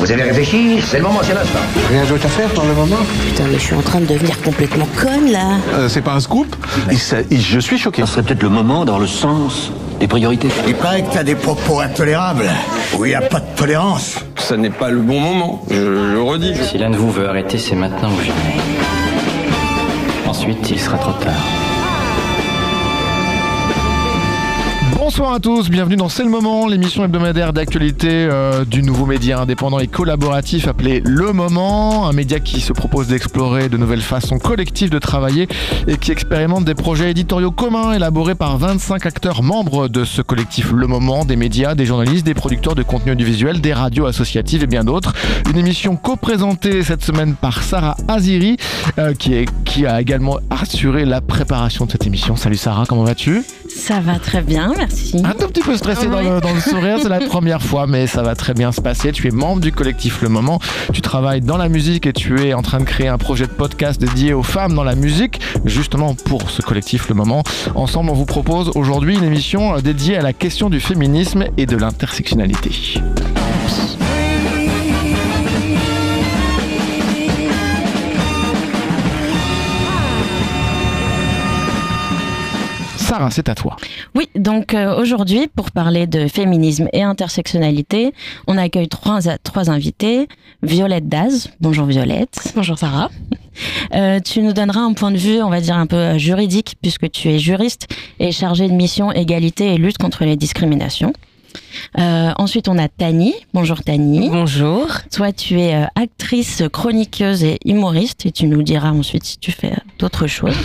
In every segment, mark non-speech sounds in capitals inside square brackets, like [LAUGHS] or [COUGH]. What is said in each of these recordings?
vous avez réfléchi C'est le moment, c'est l'instant. Rien d'autre à faire pour le moment Putain, mais je suis en train de devenir complètement conne là. Euh, C'est pas un scoop Il s'a- il- Je suis choqué. Ce serait peut-être le moment dans le sens des priorités. Il paraît que t'as des propos intolérables, où il n'y a pas de tolérance. Ça n'est pas le bon moment, je le redis. Si l'un de vous veut arrêter, c'est maintenant ou jamais. Ensuite, il sera trop tard. Bonsoir à tous, bienvenue dans C'est le moment, l'émission hebdomadaire d'actualité euh, du nouveau média indépendant et collaboratif appelé Le Moment, un média qui se propose d'explorer de nouvelles façons collectives de travailler et qui expérimente des projets éditoriaux communs élaborés par 25 acteurs membres de ce collectif Le Moment, des médias, des journalistes, des producteurs de contenu audiovisuel, des radios associatives et bien d'autres. Une émission co-présentée cette semaine par Sarah Aziri euh, qui, a également assuré la préparation de cette émission. Salut Sarah, comment vas-tu? Ça va très bien, merci. Un tout petit peu stressé dans, le, dans le sourire, c'est la [LAUGHS] première fois, mais ça va très bien se passer. Tu es membre du collectif Le Moment, tu travailles dans la musique et tu es en train de créer un projet de podcast dédié aux femmes dans la musique, justement pour ce collectif Le Moment. Ensemble, on vous propose aujourd'hui une émission dédiée à la question du féminisme et de l'intersectionnalité. Sarah, c'est à toi. Oui, donc euh, aujourd'hui, pour parler de féminisme et intersectionnalité, on accueille trois, trois invités. Violette Daz. Bonjour Violette. Bonjour Sarah. [LAUGHS] Euh, tu nous donneras un point de vue, on va dire, un peu euh, juridique, puisque tu es juriste et chargé de mission égalité et lutte contre les discriminations. Euh, ensuite, on a Tani. Bonjour Tani. Bonjour. Toi, tu es euh, actrice, chroniqueuse et humoriste, et tu nous diras ensuite si tu fais euh, d'autres choses.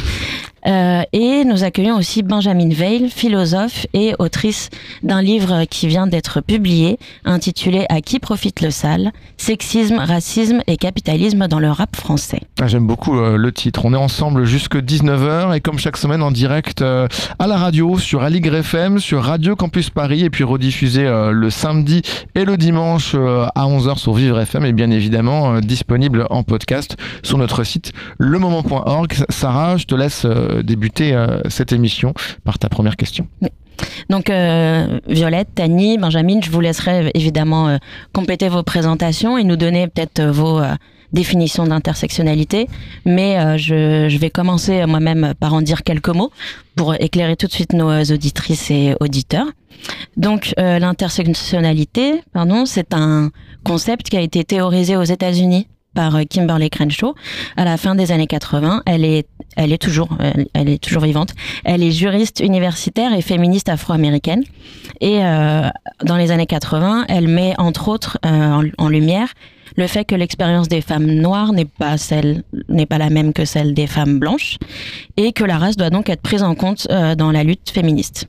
Euh, et nous accueillons aussi Benjamin Veil, philosophe et autrice d'un livre qui vient d'être publié, intitulé À qui profite le sale? Sexisme, racisme et capitalisme dans le rap français. Ah, J'aime beaucoup euh, le titre. On est ensemble jusque 19h et comme chaque semaine en direct euh, à la radio sur Aligre FM, sur Radio Campus Paris et puis rediffusé le samedi et le dimanche à 11h sur Vivre FM et bien évidemment disponible en podcast sur notre site lemoment.org. Sarah, je te laisse débuter euh, cette émission par ta première question. Donc euh, Violette, Tani, Benjamin, je vous laisserai évidemment euh, compléter vos présentations et nous donner peut-être vos définitions d'intersectionnalité. Mais je, je vais commencer moi-même par en dire quelques mots pour éclairer tout de suite nos auditrices et auditeurs. Donc l'intersectionnalité, pardon, c'est un concept qui a été théorisé aux États-Unis par Kimberly Crenshaw à la fin des années 80. Elle est, elle est toujours, elle, est toujours vivante. Elle est juriste universitaire et féministe afro-américaine. Et euh, dans les années 80, elle met entre autres euh, en, lumière le fait que l'expérience des femmes noires n'est pas celle, n'est pas la même que celle des femmes blanches, et que la race doit donc être prise en compte euh, dans la lutte féministe.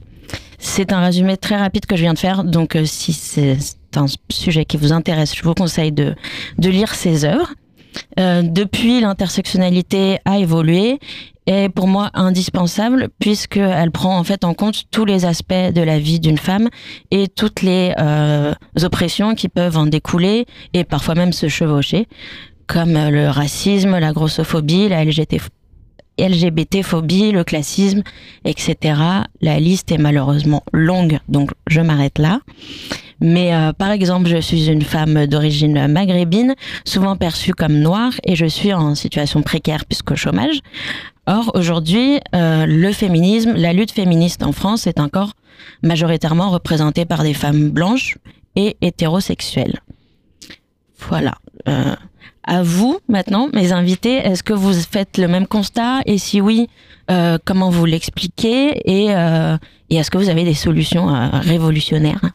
C'est un résumé très rapide que je viens de faire, donc si c'est un sujet qui vous intéresse, je vous conseille de, de lire ses œuvres. Euh, depuis, l'intersectionnalité a évolué est pour moi indispensable puisqu'elle prend en fait en compte tous les aspects de la vie d'une femme et toutes les euh, oppressions qui peuvent en découler et parfois même se chevaucher, comme euh, le racisme, la grossophobie, la LGBT LGBT-phobie, le classisme, etc. La liste est malheureusement longue, donc je m'arrête là. Mais euh, par exemple, je suis une femme d'origine maghrébine, souvent perçue comme noire, et je suis en situation précaire puisque chômage. Or, aujourd'hui, euh, le féminisme, la lutte féministe en France est encore majoritairement représentée par des femmes blanches et hétérosexuelles. Voilà. Euh, à vous maintenant, mes invités, est-ce que vous faites le même constat? Et si oui, euh, comment vous l'expliquez? Et, euh, et est-ce que vous avez des solutions euh, révolutionnaires? [LAUGHS]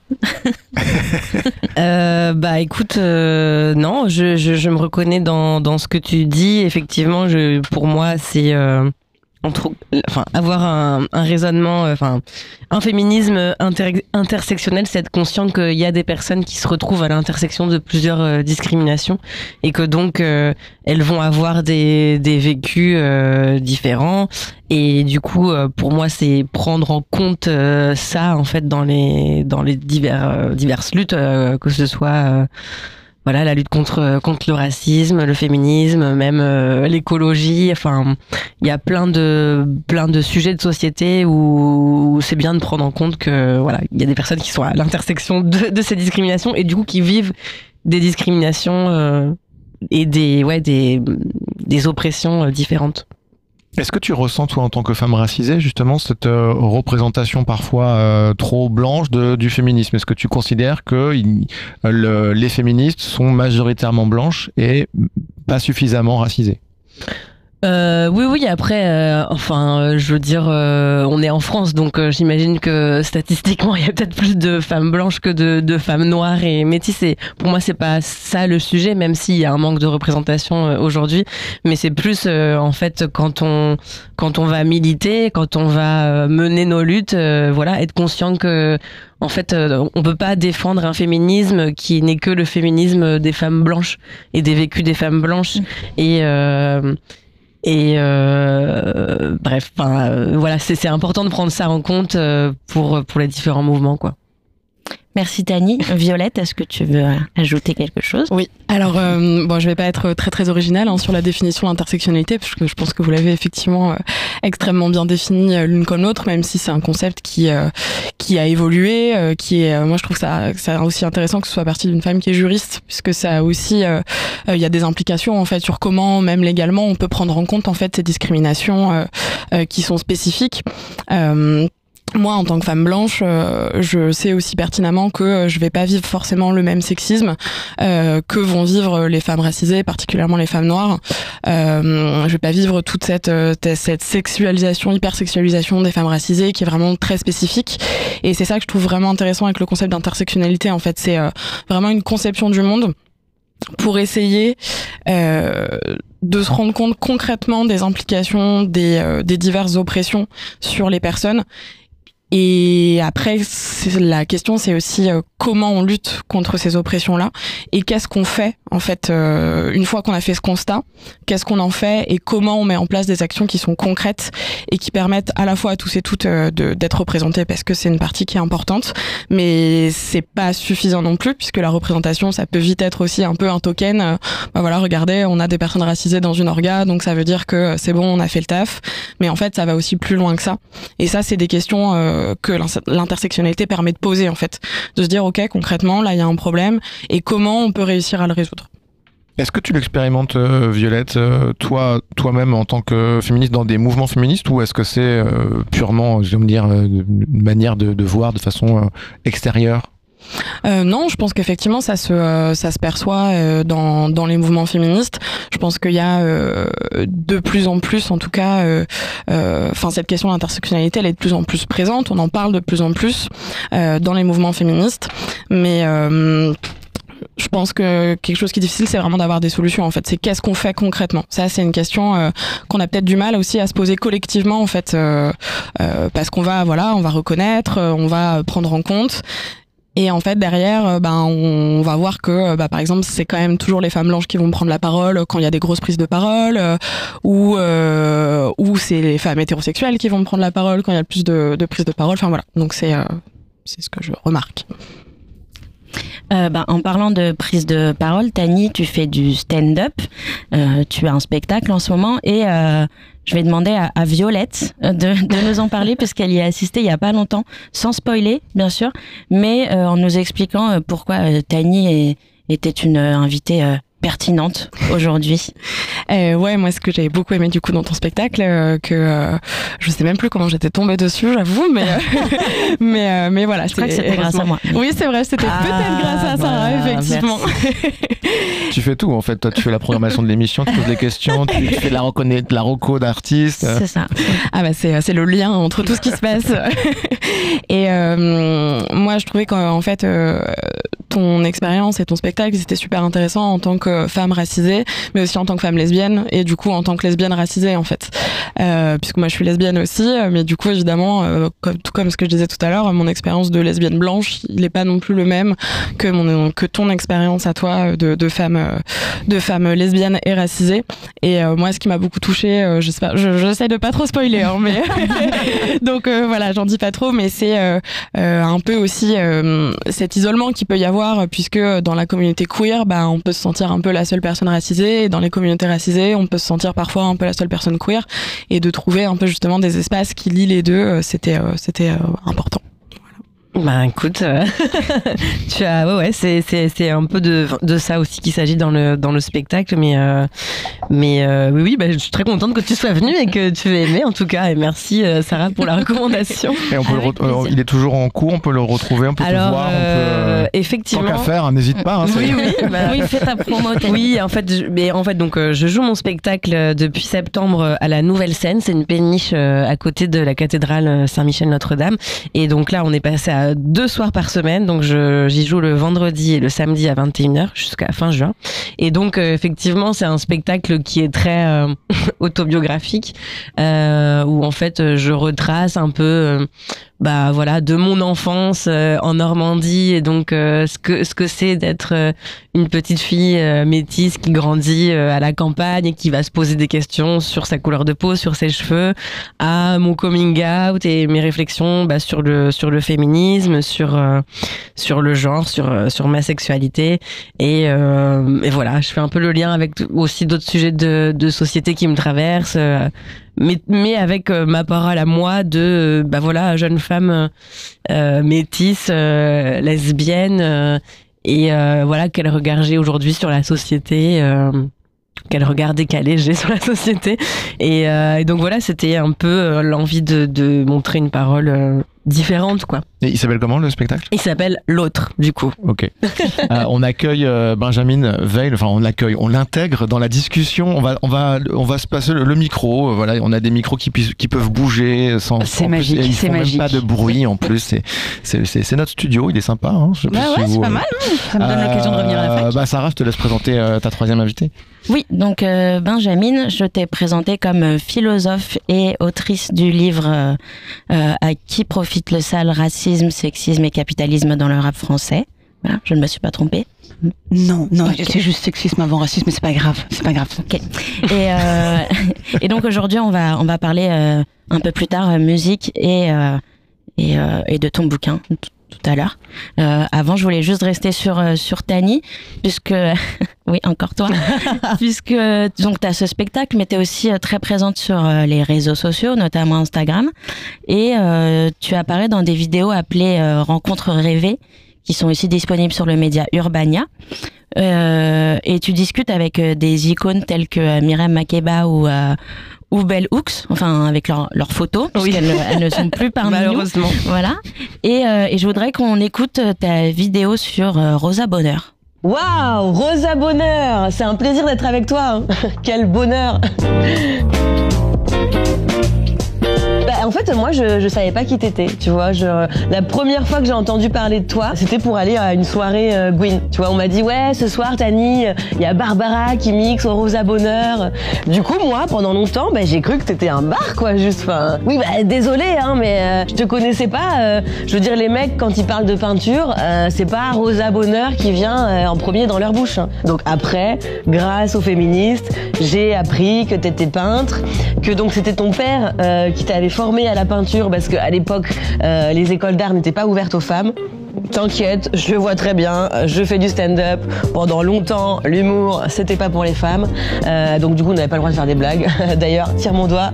Bah écoute, non, je, me reconnais dans, ce que tu dis. Effectivement, pour moi, c'est euh, entre, enfin, avoir un, un raisonnement, euh, enfin, un féminisme inter- intersectionnel, c'est être conscient qu'il y a des personnes qui se retrouvent à l'intersection de plusieurs euh, discriminations et que donc euh, elles vont avoir des, des vécus euh, différents. Et du coup, pour moi, c'est prendre en compte ça en fait dans les dans les divers diverses luttes, que ce soit voilà la lutte contre contre le racisme, le féminisme, même euh, l'écologie. Enfin, il y a plein de plein de sujets de société où, où c'est bien de prendre en compte que voilà, il y a des personnes qui sont à l'intersection de, de ces discriminations et du coup qui vivent des discriminations euh, et des, ouais, des, des oppressions euh, différentes. Est-ce que tu ressens, toi, en tant que femme racisée, justement, cette euh, représentation parfois euh, trop blanche du féminisme? Est-ce que tu considères que les féministes sont majoritairement blanches et pas suffisamment racisées? Euh, oui, oui. Après, euh, enfin, euh, je veux dire, euh, on est en France, donc euh, j'imagine que statistiquement, [LAUGHS] il y a peut-être plus de femmes blanches que de, de femmes noires et métissées. Pour moi, c'est pas ça le sujet, même s'il y a un manque de représentation euh, aujourd'hui. Mais c'est plus, euh, en fait, quand on quand on va militer, quand on va euh, mener nos luttes, euh, voilà, être conscient que en fait, euh, on peut pas défendre un féminisme qui n'est que le féminisme des femmes blanches et des vécus des femmes blanches. Et euh, et euh, bref, euh, voilà, c'est c'est important de prendre ça en compte euh, pour pour les différents mouvements, quoi. Merci Tani. [LAUGHS] Violette, est-ce que tu veux ajouter quelque chose? Oui, alors euh, bon, je vais pas être très très originale hein, sur la définition de l'intersectionnalité, parce que je pense que vous l'avez effectivement euh, extrêmement bien définie euh, l'une comme l'autre, même si c'est un concept qui euh, qui a évolué, qui est, moi je trouve ça c'est aussi intéressant que ce soit parti d'une femme qui est juriste, puisque ça aussi, il y a des implications en fait sur comment même légalement on peut prendre en compte en fait ces discriminations qui sont spécifiques. Moi, en tant que femme blanche, euh, je sais aussi pertinemment que euh, je vais pas vivre forcément le même sexisme euh, que vont vivre les femmes racisées, particulièrement les femmes noires. Euh, je vais pas vivre toute cette euh, cette sexualisation, hypersexualisation des femmes racisées qui est vraiment très spécifique. Et c'est ça que je trouve vraiment intéressant avec le concept d'intersectionnalité. En fait, c'est vraiment une conception du monde pour essayer euh, de se rendre compte concrètement des implications des, euh, des diverses oppressions sur les personnes. Et après, la question, c'est aussi euh, comment on lutte contre ces oppressions-là et qu'est-ce qu'on fait, en fait, euh, une fois qu'on a fait ce constat, qu'est-ce qu'on en fait et comment on met en place des actions qui sont concrètes et qui permettent à la fois à tous et toutes euh, d'être représentés parce que c'est une partie qui est importante, mais c'est pas suffisant non plus puisque la représentation, ça peut vite être aussi un peu un token. euh, bah voilà, regardez, on a des personnes racisées dans une orga, donc ça veut dire que euh, c'est bon, on a fait le taf. Mais en fait, ça va aussi plus loin que ça. Et ça, c'est des questions euh, que l'intersectionnalité permet de poser, en fait. De se dire, OK, concrètement, là, il y a un problème, et comment on peut réussir à le résoudre? Est-ce que tu l'expérimentes, euh, Violette, euh, toi, toi-même en tant que féministe dans des mouvements féministes, ou est-ce que c'est purement, je vais me dire, une manière de, voir de façon extérieure? Euh, non, je pense qu'effectivement ça se euh, ça se perçoit euh, dans dans les mouvements féministes. Je pense qu'il y a euh, de plus en plus, en tout cas, euh, euh, enfin cette question de l'intersectionnalité, elle est de plus en plus présente. On en parle de plus en plus dans les mouvements féministes, mais je pense que quelque chose qui est difficile, c'est vraiment d'avoir des solutions. En fait, c'est qu'est-ce qu'on fait concrètement? Ça, c'est une question euh, qu'on a peut-être du mal aussi à se poser collectivement, en fait, euh, euh, parce qu'on va, voilà, on va reconnaître, on va prendre en compte. Et en fait, derrière, euh, ben, on va voir que, bah, par exemple, c'est quand même toujours les femmes blanches qui vont prendre la parole quand il y a des grosses prises de parole, euh, ou ou c'est les femmes hétérosexuelles qui vont prendre la parole quand il y a le plus de, prises de parole. Enfin voilà. Donc c'est ce que je remarque. Euh, ben, en parlant de prise de parole, Tani, tu fais du stand-up. Tu as un spectacle en ce moment et je vais demander à, à Violette euh, de, de nous en parler puisqu'elle y a assisté il y a pas longtemps, sans spoiler bien sûr, mais euh, en nous expliquant euh, pourquoi euh, Tani était une invitée pertinente aujourd'hui. [LAUGHS] Euh, ouais, moi, ce que j'avais beaucoup aimé du coup dans ton spectacle, euh, que euh, je sais même plus comment j'étais tombée dessus, j'avoue, mais [LAUGHS] mais euh, mais voilà. Je crois que c'est- c'était grâce à moi. Oui, c'est vrai, c'était Ah, peut-être grâce à Sarah, voilà, effectivement. [LAUGHS] Tu fais tout en fait. Toi, tu fais la programmation de l'émission, tu poses des questions, tu, tu fais de la, reconna- de la reco d'artistes. C'est ça. Ah bah c'est c'est le lien entre tout ce qui se passe. et euh, moi je trouvais qu'en fait euh, ton expérience et ton spectacle c'était super intéressant en tant que femme racisée, mais aussi en tant que femme lesbienne et du coup en tant que lesbienne racisée en fait. Euh, puisque moi je suis lesbienne aussi, mais du coup évidemment euh, comme tout comme ce que je disais tout à l'heure, mon expérience de lesbienne blanche il est pas non plus le même que mon que ton expérience à toi de, de femme euh, de femme lesbienne et racisée. Et euh, moi, ce qui m'a beaucoup touchée, euh, j'espère, je- j'essaie de pas trop spoiler, hein, mais [LAUGHS] donc euh, voilà, j'en dis pas trop, mais c'est euh, euh, un peu aussi euh, cet isolement qui peut y avoir, puisque dans la communauté queer, bah, on peut se sentir un peu la seule personne racisée, et dans les communautés racisées, on peut se sentir parfois un peu la seule personne queer, et de trouver un peu justement des espaces qui lient les deux, euh, c'était euh, c'était euh, important. Bah écoute, euh, [LAUGHS] tu as ouais ouais c'est c'est c'est un peu de de ça aussi qu'il s'agit dans le dans le spectacle mais euh, mais euh, oui oui bah, je suis très contente que tu sois venue et que tu aies aimé en tout cas et merci euh, Sarah pour la recommandation. Et on peut le euh, il est toujours en cours, on peut le retrouver, on peut Alors te voir, on peut. effectivement. Tant qu'à faire, hein, n'hésite pas. hein, Oui, oui, [LAUGHS] bah, Oui, fais ta promo. Oui, en fait, je, mais en fait, donc euh, je joue mon spectacle depuis septembre à la Nouvelle Scène. C'est une péniche euh, à côté de la cathédrale Saint-Michel Notre-Dame. Et donc là, on est passé à deux soirs par semaine. Donc j'y joue le vendredi et le samedi à 21h jusqu'à fin juin. Et donc euh, effectivement, c'est un spectacle qui est très euh, [LAUGHS] autobiographique, euh, où en fait euh, je retrace un peu. Bah voilà de mon enfance euh, en Normandie et donc euh, ce que ce que c'est d'être euh, une petite fille euh, métisse qui grandit euh, à la campagne et qui va se poser des questions sur sa couleur de peau, sur ses cheveux, à mon coming out et mes réflexions bah, sur le sur le féminisme, sur euh, sur le genre, sur sur ma sexualité et, et voilà, je fais un peu le lien avec aussi d'autres sujets de de société qui me traversent. Mais, mais avec euh, ma parole à moi de euh, bah voilà jeune femme euh, métisse lesbienne et voilà quel regard j'ai aujourd'hui sur la société quel regard décalé j'ai [LAUGHS] sur la société. Et, euh, et donc voilà c'était un peu l'envie de, de montrer une parole euh, différente quoi Et il s'appelle comment le spectacle? Il s'appelle l'autre du coup Ok. Euh, on accueille euh, Benjamin Veil, enfin on l'accueille, on l'intègre dans la discussion. On va, on va, on va se passer le, le micro. euh, Voilà, on a des micros qui, peuvent bouger sans. C'est magique, c'est magique. même pas de bruit en plus. C'est, c'est, c'est, c'est notre studio. Il est sympa. Hein, je sais Bah si ouais, c'est pas euh, mal. hein. Ça me donne l'occasion de revenir à la fac. Bah Sarah, je te laisse présenter euh, ta troisième invitée. Oui, donc euh, Benjamin, je t'ai présenté comme philosophe et autrice du livre À qui profite le sale racisme, sexisme et capitalisme dans le rap français. Voilà, je ne me suis pas trompée. Non, non, c'est juste sexisme avant racisme, mais c'est pas grave, c'est pas grave. Ok. Et, euh, [LAUGHS] et donc aujourd'hui, on va on va parler euh, un peu plus tard euh, musique et euh, et, et de ton bouquin tout, à l'heure. Euh, avant, je voulais juste rester sur euh, sur Tani puisque [LAUGHS] oui, encore toi, [LAUGHS] puisque donc tu as ce spectacle, mais tu es aussi euh, très présente sur euh, les réseaux sociaux, notamment Instagram, et euh, tu apparais dans des vidéos appelées euh, Rencontres rêvées, qui sont aussi disponibles sur le média Urbania. Euh, et tu discutes avec des icônes telles que Myriam Makeba ou euh, ou Bell Hooks, enfin avec leurs photos, puisqu'elles ne- elles ne sont plus [LAUGHS] parmi nous. malheureusement Voilà. Et, euh, et je voudrais qu'on écoute euh, ta vidéo sur euh, Rosa Bonheur. Waouh, Rosa Bonheur, c'est un plaisir d'être avec toi. hein. [LAUGHS] Quel bonheur. En fait, moi, je, je savais pas qui t'étais, tu vois. Je, la première fois que j'ai entendu parler de toi, c'était pour aller à une soirée euh, Gwyn. Tu vois, on m'a dit, ouais, ce soir, Tani, il y a Barbara qui mixe au Rosa Bonheur. Du coup, moi, pendant longtemps, bah, j'ai cru que t'étais un bar, quoi, juste. Enfin, oui, bah, désolé, hein, mais euh, je te connaissais pas. euh, je veux dire, les mecs, quand ils parlent de peinture, euh, c'est pas Rosa Bonheur qui vient euh, en premier dans leur bouche. hein. Donc après, grâce aux féministes, j'ai appris que t'étais peintre, que donc c'était ton père euh, qui t'avait formé à la peinture parce qu'à l'époque, euh, les écoles d'art n'étaient pas ouvertes aux femmes. T'inquiète, je vois très bien. Je fais du stand-up pendant longtemps. L'humour, c'était pas pour les femmes. Euh, donc du coup, on n'avait pas le droit de faire des blagues. [LAUGHS] D'ailleurs, tire mon doigt.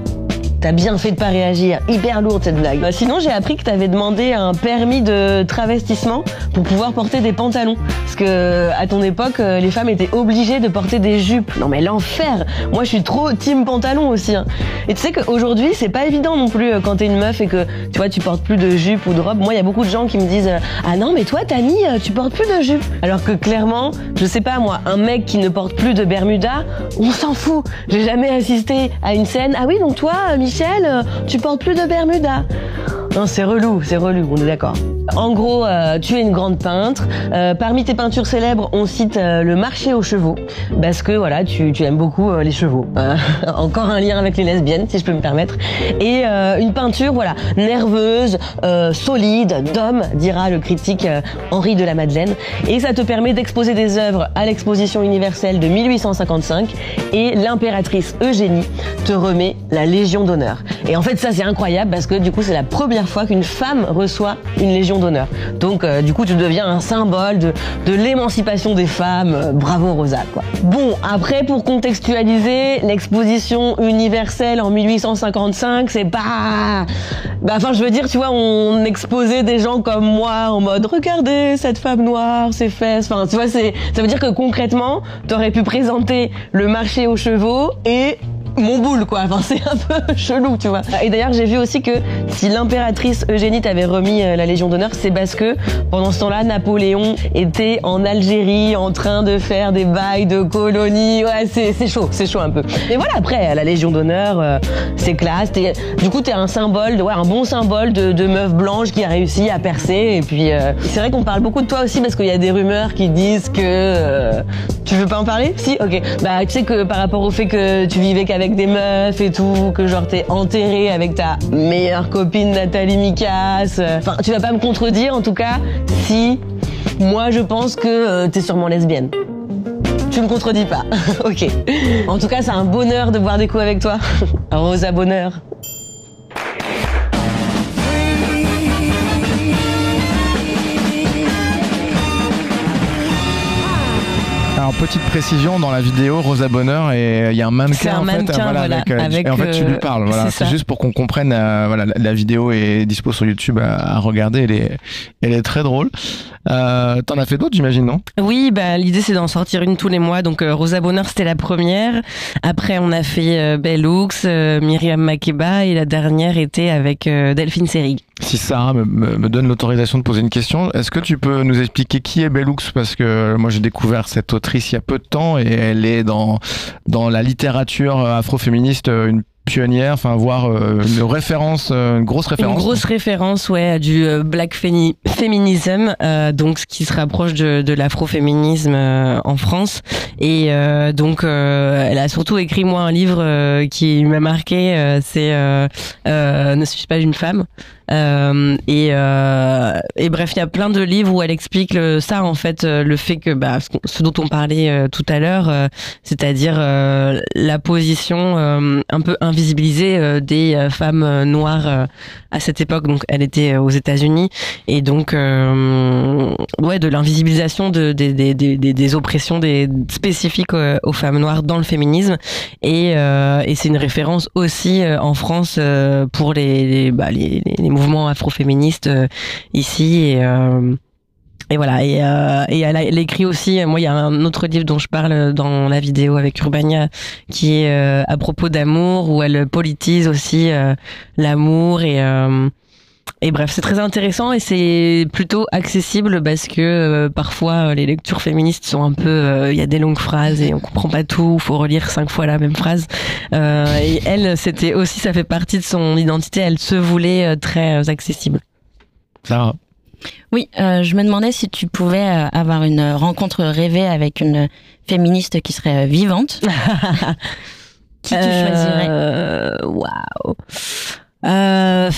T'as bien fait de pas réagir. Hyper lourde cette blague. Bah, sinon, j'ai appris que t'avais demandé un permis de travestissement pour pouvoir porter des pantalons. Parce que à ton époque, euh, les femmes étaient obligées de porter des jupes. Non mais l'enfer. Moi, je suis trop team pantalon aussi. hein. Et tu sais qu'aujourd'hui, c'est pas évident non plus euh, quand t'es une meuf et que tu vois, tu portes plus de jupe ou de robe. Moi, il y a beaucoup de gens qui me disent euh, ah non mais toi, Tani, tu portes plus de jupe. Alors que clairement, je sais pas moi, un mec qui ne porte plus de Bermuda, on s'en fout. J'ai jamais assisté à une scène. Ah oui, donc toi, euh, Michel, euh, tu portes plus de Bermuda. Non, c'est relou, c'est relou, on est d'accord. En gros, euh, tu es une grande peintre. Euh, parmi tes peintures célèbres, on cite euh, le marché aux chevaux, parce que voilà, tu, aimes beaucoup les chevaux. [LAUGHS] Encore un lien avec les lesbiennes, si je peux me permettre. Et une peinture, voilà, nerveuse, solide, d'homme, dira le critique Henri de la Madeleine. Et ça te permet d'exposer des œuvres à l'exposition universelle de 1855. Et l'impératrice Eugénie te remet la Légion d'honneur. Et en fait, ça c'est incroyable parce que du coup, c'est la première fois qu'une femme reçoit une Légion d'honneur. Donc euh, du coup tu deviens un symbole de, de l'émancipation des femmes. Euh, bravo Rosa quoi. Bon après pour contextualiser l'exposition universelle en 1855 c'est pas... Bah, enfin je veux dire tu vois on exposait des gens comme moi en mode regardez cette femme noire ses fesses. Enfin tu vois c'est ça veut dire que concrètement t'aurais pu présenter le marché aux chevaux et mon boule quoi. Enfin, c'est un peu [LAUGHS] chelou, tu vois. Et d'ailleurs, j'ai vu aussi que si l'impératrice Eugénie t'avait remis euh, la Légion d'honneur, c'est parce que pendant ce temps-là, Napoléon était en Algérie en train de faire des bails de colonie. Ouais, c'est chaud, c'est chaud un peu. Mais voilà, après, la Légion d'honneur, euh, c'est classe. Du coup, t'es un symbole, ouais, un bon symbole de, de meuf blanche qui a réussi à percer. Et puis, euh, c'est vrai qu'on parle beaucoup de toi aussi parce qu'il y a des rumeurs qui disent que euh, tu veux pas en parler? Si, ok. Bah, tu sais que par rapport au fait que tu vivais qu'avec des meufs et tout, que genre t'es enterré avec ta meilleure copine Nathalie Mikas. Enfin, tu vas pas me contredire en tout cas si moi je pense que euh, t'es sûrement lesbienne. Tu me contredis pas. [LAUGHS] ok. En tout cas, c'est un bonheur de boire des coups avec toi. [LAUGHS] Rosa bonheur. Alors petite précision dans la vidéo Rosa Bonheur et il y a un mannequin un en fait, mannequin, voilà, voilà, avec, euh, avec, et en fait tu euh, lui parles voilà. c'est juste pour qu'on comprenne euh, voilà la, la vidéo est dispo sur YouTube à, à regarder. Elle est elle est très drôle euh, t'en as fait d'autres j'imagine non? Oui, bah, l'idée c'est d'en sortir une tous les mois. Donc euh, Rosa Bonheur c'était la première. Après on a fait euh, Bellux, euh, Myriam Makeba et la dernière était avec Delphine Seyrig. si Sarah me donne l'autorisation de poser une question est-ce que tu peux nous expliquer qui est Bellux? Parce que moi j'ai découvert cette autrice il y a peu de temps et elle est dans dans la littérature afroféministe une pionnière enfin voire euh, une référence euh, une grosse référence Une grosse référence ouais, du euh, black féminisme, euh, donc ce qui se rapproche de, de l'afroféminisme euh, en France. Et euh, donc euh, elle a surtout écrit moi un livre euh, qui m'a marqué, euh, c'est euh, euh, Ne suis-je pas une femme? Euh, et, euh, et bref, il y a plein de livres où elle explique ça en fait, euh, le fait que bah, ce, dont on parlait euh, tout à l'heure, c'est-à-dire la position un peu invisibilisée des femmes noires à cette époque. Donc, elle était aux États-Unis et donc ouais de l'invisibilisation de, des, des, des, des- oppressions spécifiques aux femmes noires dans le féminisme et, et c'est une référence aussi en France pour les les, bah, les, les- les mouvements afroféministes euh, ici et euh, et voilà, et, euh, elle, écrit aussi, moi il y a un autre livre dont je parle dans la vidéo avec Urbania, qui est à propos d'amour, où elle politise aussi l'amour et... et bref, c'est très intéressant et c'est plutôt accessible parce que euh, parfois euh, les lectures féministes sont un peu, euh, il y a des longues phrases et on comprend pas tout, faut relire cinq fois la même phrase. Euh, et elle, c'était aussi, ça fait partie de son identité, elle se voulait euh, très accessible. Sarah Oui, euh, je me demandais si tu pouvais euh, avoir une rencontre rêvée avec une féministe qui serait euh, vivante. [LAUGHS] qui tu choisirais? Euh, Waouh. Euh,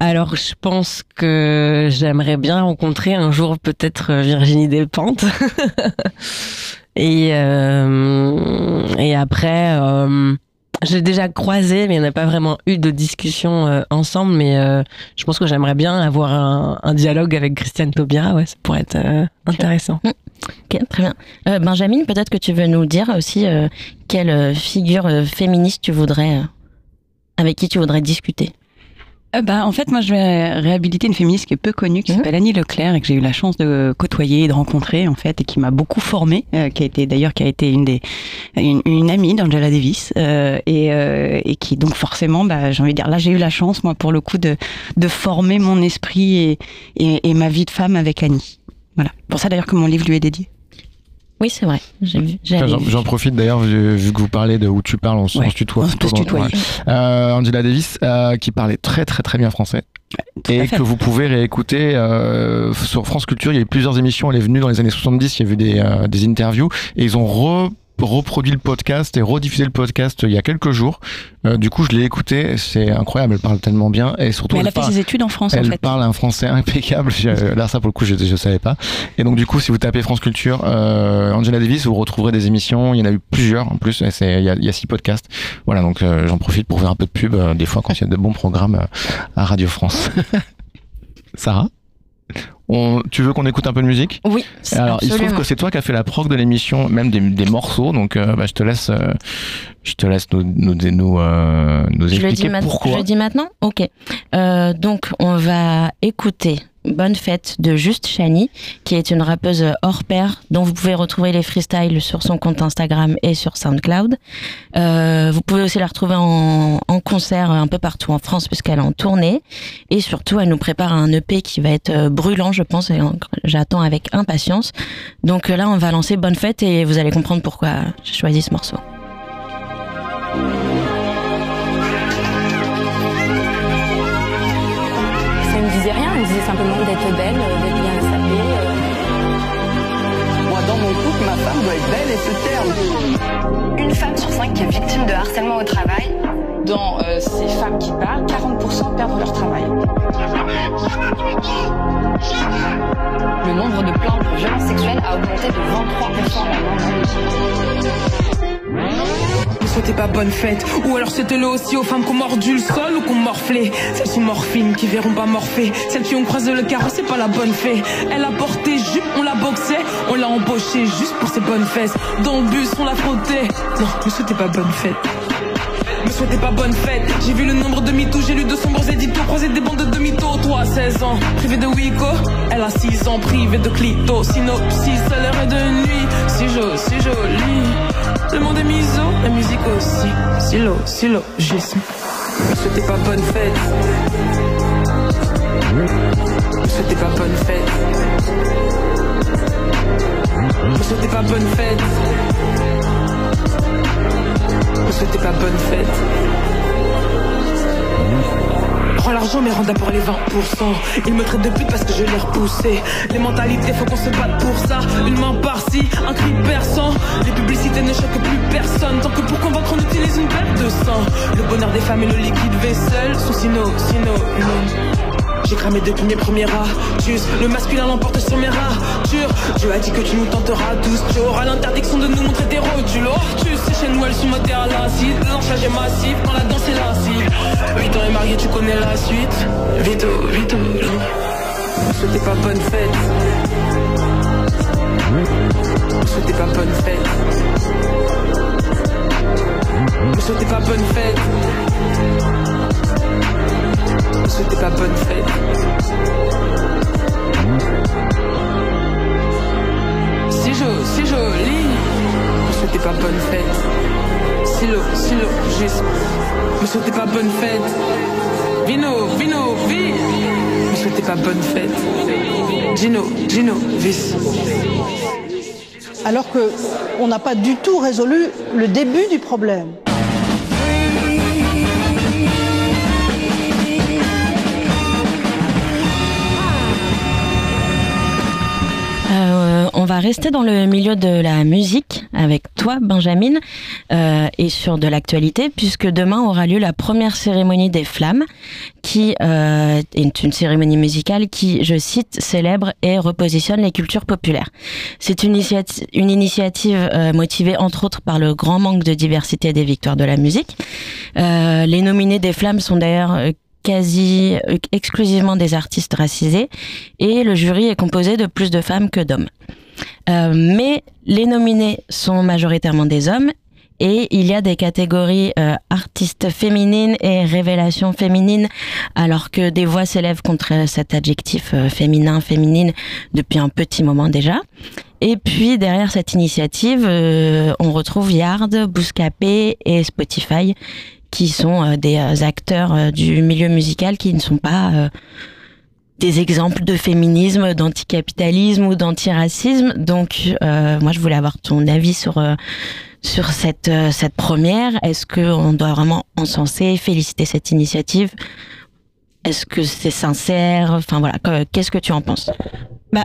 alors, je pense que j'aimerais bien rencontrer un jour peut-être euh, Virginie Despentes. [LAUGHS] et euh, et après, euh, j'ai déjà croisé, mais on n'a pas vraiment eu de discussion ensemble. Mais je pense que j'aimerais bien avoir un, un dialogue avec Christiane Taubira. Ouais, ça pourrait être intéressant. Ok, très bien. Euh, Benjamin, peut-être que tu veux nous dire aussi euh, quelle figure féministe tu voudrais, euh, avec qui tu voudrais discuter? Euh, bah, en fait, moi, je vais réhabiliter une féministe qui est peu connue, qui s'appelle Annie Leclerc, et que j'ai eu la chance de côtoyer et de rencontrer, en fait, et qui m'a beaucoup formée, euh, qui a été d'ailleurs qui a été une des une, une amie d'Angela Davis, euh, et, euh, et qui donc forcément, bah, j'ai envie de dire, là, j'ai eu la chance, moi, pour le coup, de de former mon esprit et et, et ma vie de femme avec Annie. Voilà. Pour ça d'ailleurs que mon livre lui est dédié. Oui, c'est vrai. J'en profite d'ailleurs, vu, vu que vous parlez de où tu parles, on, Ouais, se tutoie. on se tutoyer. Euh, Angela Davis, euh, qui parlait très très très bien français. Et que vous pouvez réécouter euh, sur France Culture. Il y a eu plusieurs émissions. Elle est venue dans les années 70. Il y a eu des, euh, des interviews. Et ils ont re- reproduit le podcast et rediffusé le podcast il y a quelques jours. Euh, du coup, je l'ai écouté. C'est incroyable. Elle parle tellement bien. Et surtout, Mais elle a fait parle- ses études en France, en elle fait. parle un français impeccable. J'ai- Là, ça pour le coup, je ne savais pas. Et donc, du coup, si vous tapez France Culture, euh, Angela Davis, vous retrouverez des émissions. Il y en a eu plusieurs en plus. Il y a, il y a six podcasts. Voilà, donc euh, j'en profite pour faire un peu de pub euh, des fois quand il y a de bons programmes euh, à Radio France. [LAUGHS] Sarah? On, tu veux qu'on écoute un peu de musique? Oui. Alors, il se trouve que c'est toi qui as fait la prog de l'émission, même des, des morceaux. Donc, euh, bah, je te laisse, euh, je te laisse nous, nous, nous, euh, nous Je le, dis expliquer pourquoi. je le dis maintenant? Ok. Euh, donc, on va écouter Bonne fête de Juste Chani, qui est une rappeuse hors pair, dont vous pouvez retrouver les freestyles sur son compte Instagram et sur SoundCloud. Euh, vous pouvez aussi la retrouver en, en concert un peu partout en France, puisqu'elle est en tournée. Et surtout, elle nous prépare un EP qui va être euh, brûlant, je pense, et en- j'attends avec impatience. Donc euh, là, on va lancer Bonne fête et vous allez comprendre pourquoi j'ai choisi ce morceau. Simplement d'être belle, euh, d'être bien sapée. Moi, dans mon couple, ma femme doit être belle et se terme. Une femme sur cinq qui est victime de harcèlement au travail. Dans euh, ces femmes qui parlent, 40% perdent leur travail. Le nombre de plaintes pour violences sexuelles a augmenté de 23% en un an. Souhaitez pas bonne fête. Ou alors c'était-le aussi aux femmes qui ont mordu le sol ou qui ont morflé. Celles sous morphine qui verront pas morfler. Celles qui ont croisé le carreau, c'est pas la bonne fée. Elle a porté jupe, on l'a boxé. On l'a embauché juste pour ses bonnes fesses. Dans le bus, on l'a frotté. Non, ne souhaitez pas bonne fête. Me souhaitez pas bonne fête. J'ai vu le nombre de mythos, j'ai lu de sombres éditos, croisé des bandes de demi-taux. Toi, à 16 ans, privé de Wico. Elle a 6 ans, privé de clito. Synopsis, à l'heure de nuit. Si joli, si joli. Le monde est miso, la musique aussi. Silo, syllogisme. Me souhaitez pas bonne fête. Souhaitez pas bonne fête. Souhaitez pas bonne fête. Souhaitez pas bonne fête. Rends l'argent mais rends d'abord les 20% Ils me traitent de pute parce que je l'ai repoussé. Les mentalités faut qu'on se batte pour ça. Une main par-ci, un cri perçant. Les publicités ne choquent plus personne. Tant que pour convaincre on utilise une perte de sang. Le bonheur des femmes et le liquide vaisselle sont sino, sino, j'ai cramé depuis mes premiers rats. Juste, le masculin l'emporte sur mes rats. Jure, Dieu a dit que tu nous tenteras tous. Tu auras l'interdiction de nous montrer tes rotules tu sais, chez nous elles sont motées à l'acide. L'enchage est massif, quand la danse est lascive 8 ans et marié, tu connais la suite. Vito, vito souhaitez pas bonne fête. Souhaitez pas bonne fête. Souhaitez pas bonne fête ne souhaitez pas bonne fête. Si joli, si joli. Souhaitez pas bonne fête. Silo, silo, juste. Souhaitez pas bonne fête. Vino, vino, vi. Ne souhaitez pas bonne fête. Gino, Gino, vis. Alors que on n'a pas du tout résolu le début du problème. On va rester dans le milieu de la musique avec toi, Benjamin, euh, et sur de l'actualité, puisque demain aura lieu la première cérémonie des Flammes, qui euh, est une cérémonie musicale qui, je cite, célèbre et repositionne les cultures populaires. C'est une, initiati- une initiative euh, motivée entre autres par le grand manque de diversité des victoires de la musique. Les nominés des Flammes sont d'ailleurs quasi exclusivement des artistes racisés et le jury est composé de plus de femmes que d'hommes. Euh, mais les nominés sont majoritairement des hommes et il y a des catégories euh, artistes féminines et révélations féminines alors que des voix s'élèvent contre cet adjectif euh, féminin, féminine depuis un petit moment déjà. Et puis derrière cette initiative, euh, on retrouve Yard, Bouscapé et Spotify qui sont euh, des euh, acteurs euh, du milieu musical qui ne sont pas euh, des exemples de féminisme, d'anticapitalisme ou d'antiracisme. Donc, euh, moi, je voulais avoir ton avis sur euh, sur cette euh, cette première. Est-ce que on doit vraiment encenser, féliciter cette initiative? Est-ce que c'est sincère? Enfin voilà, que- qu'est-ce que tu en penses? Bah,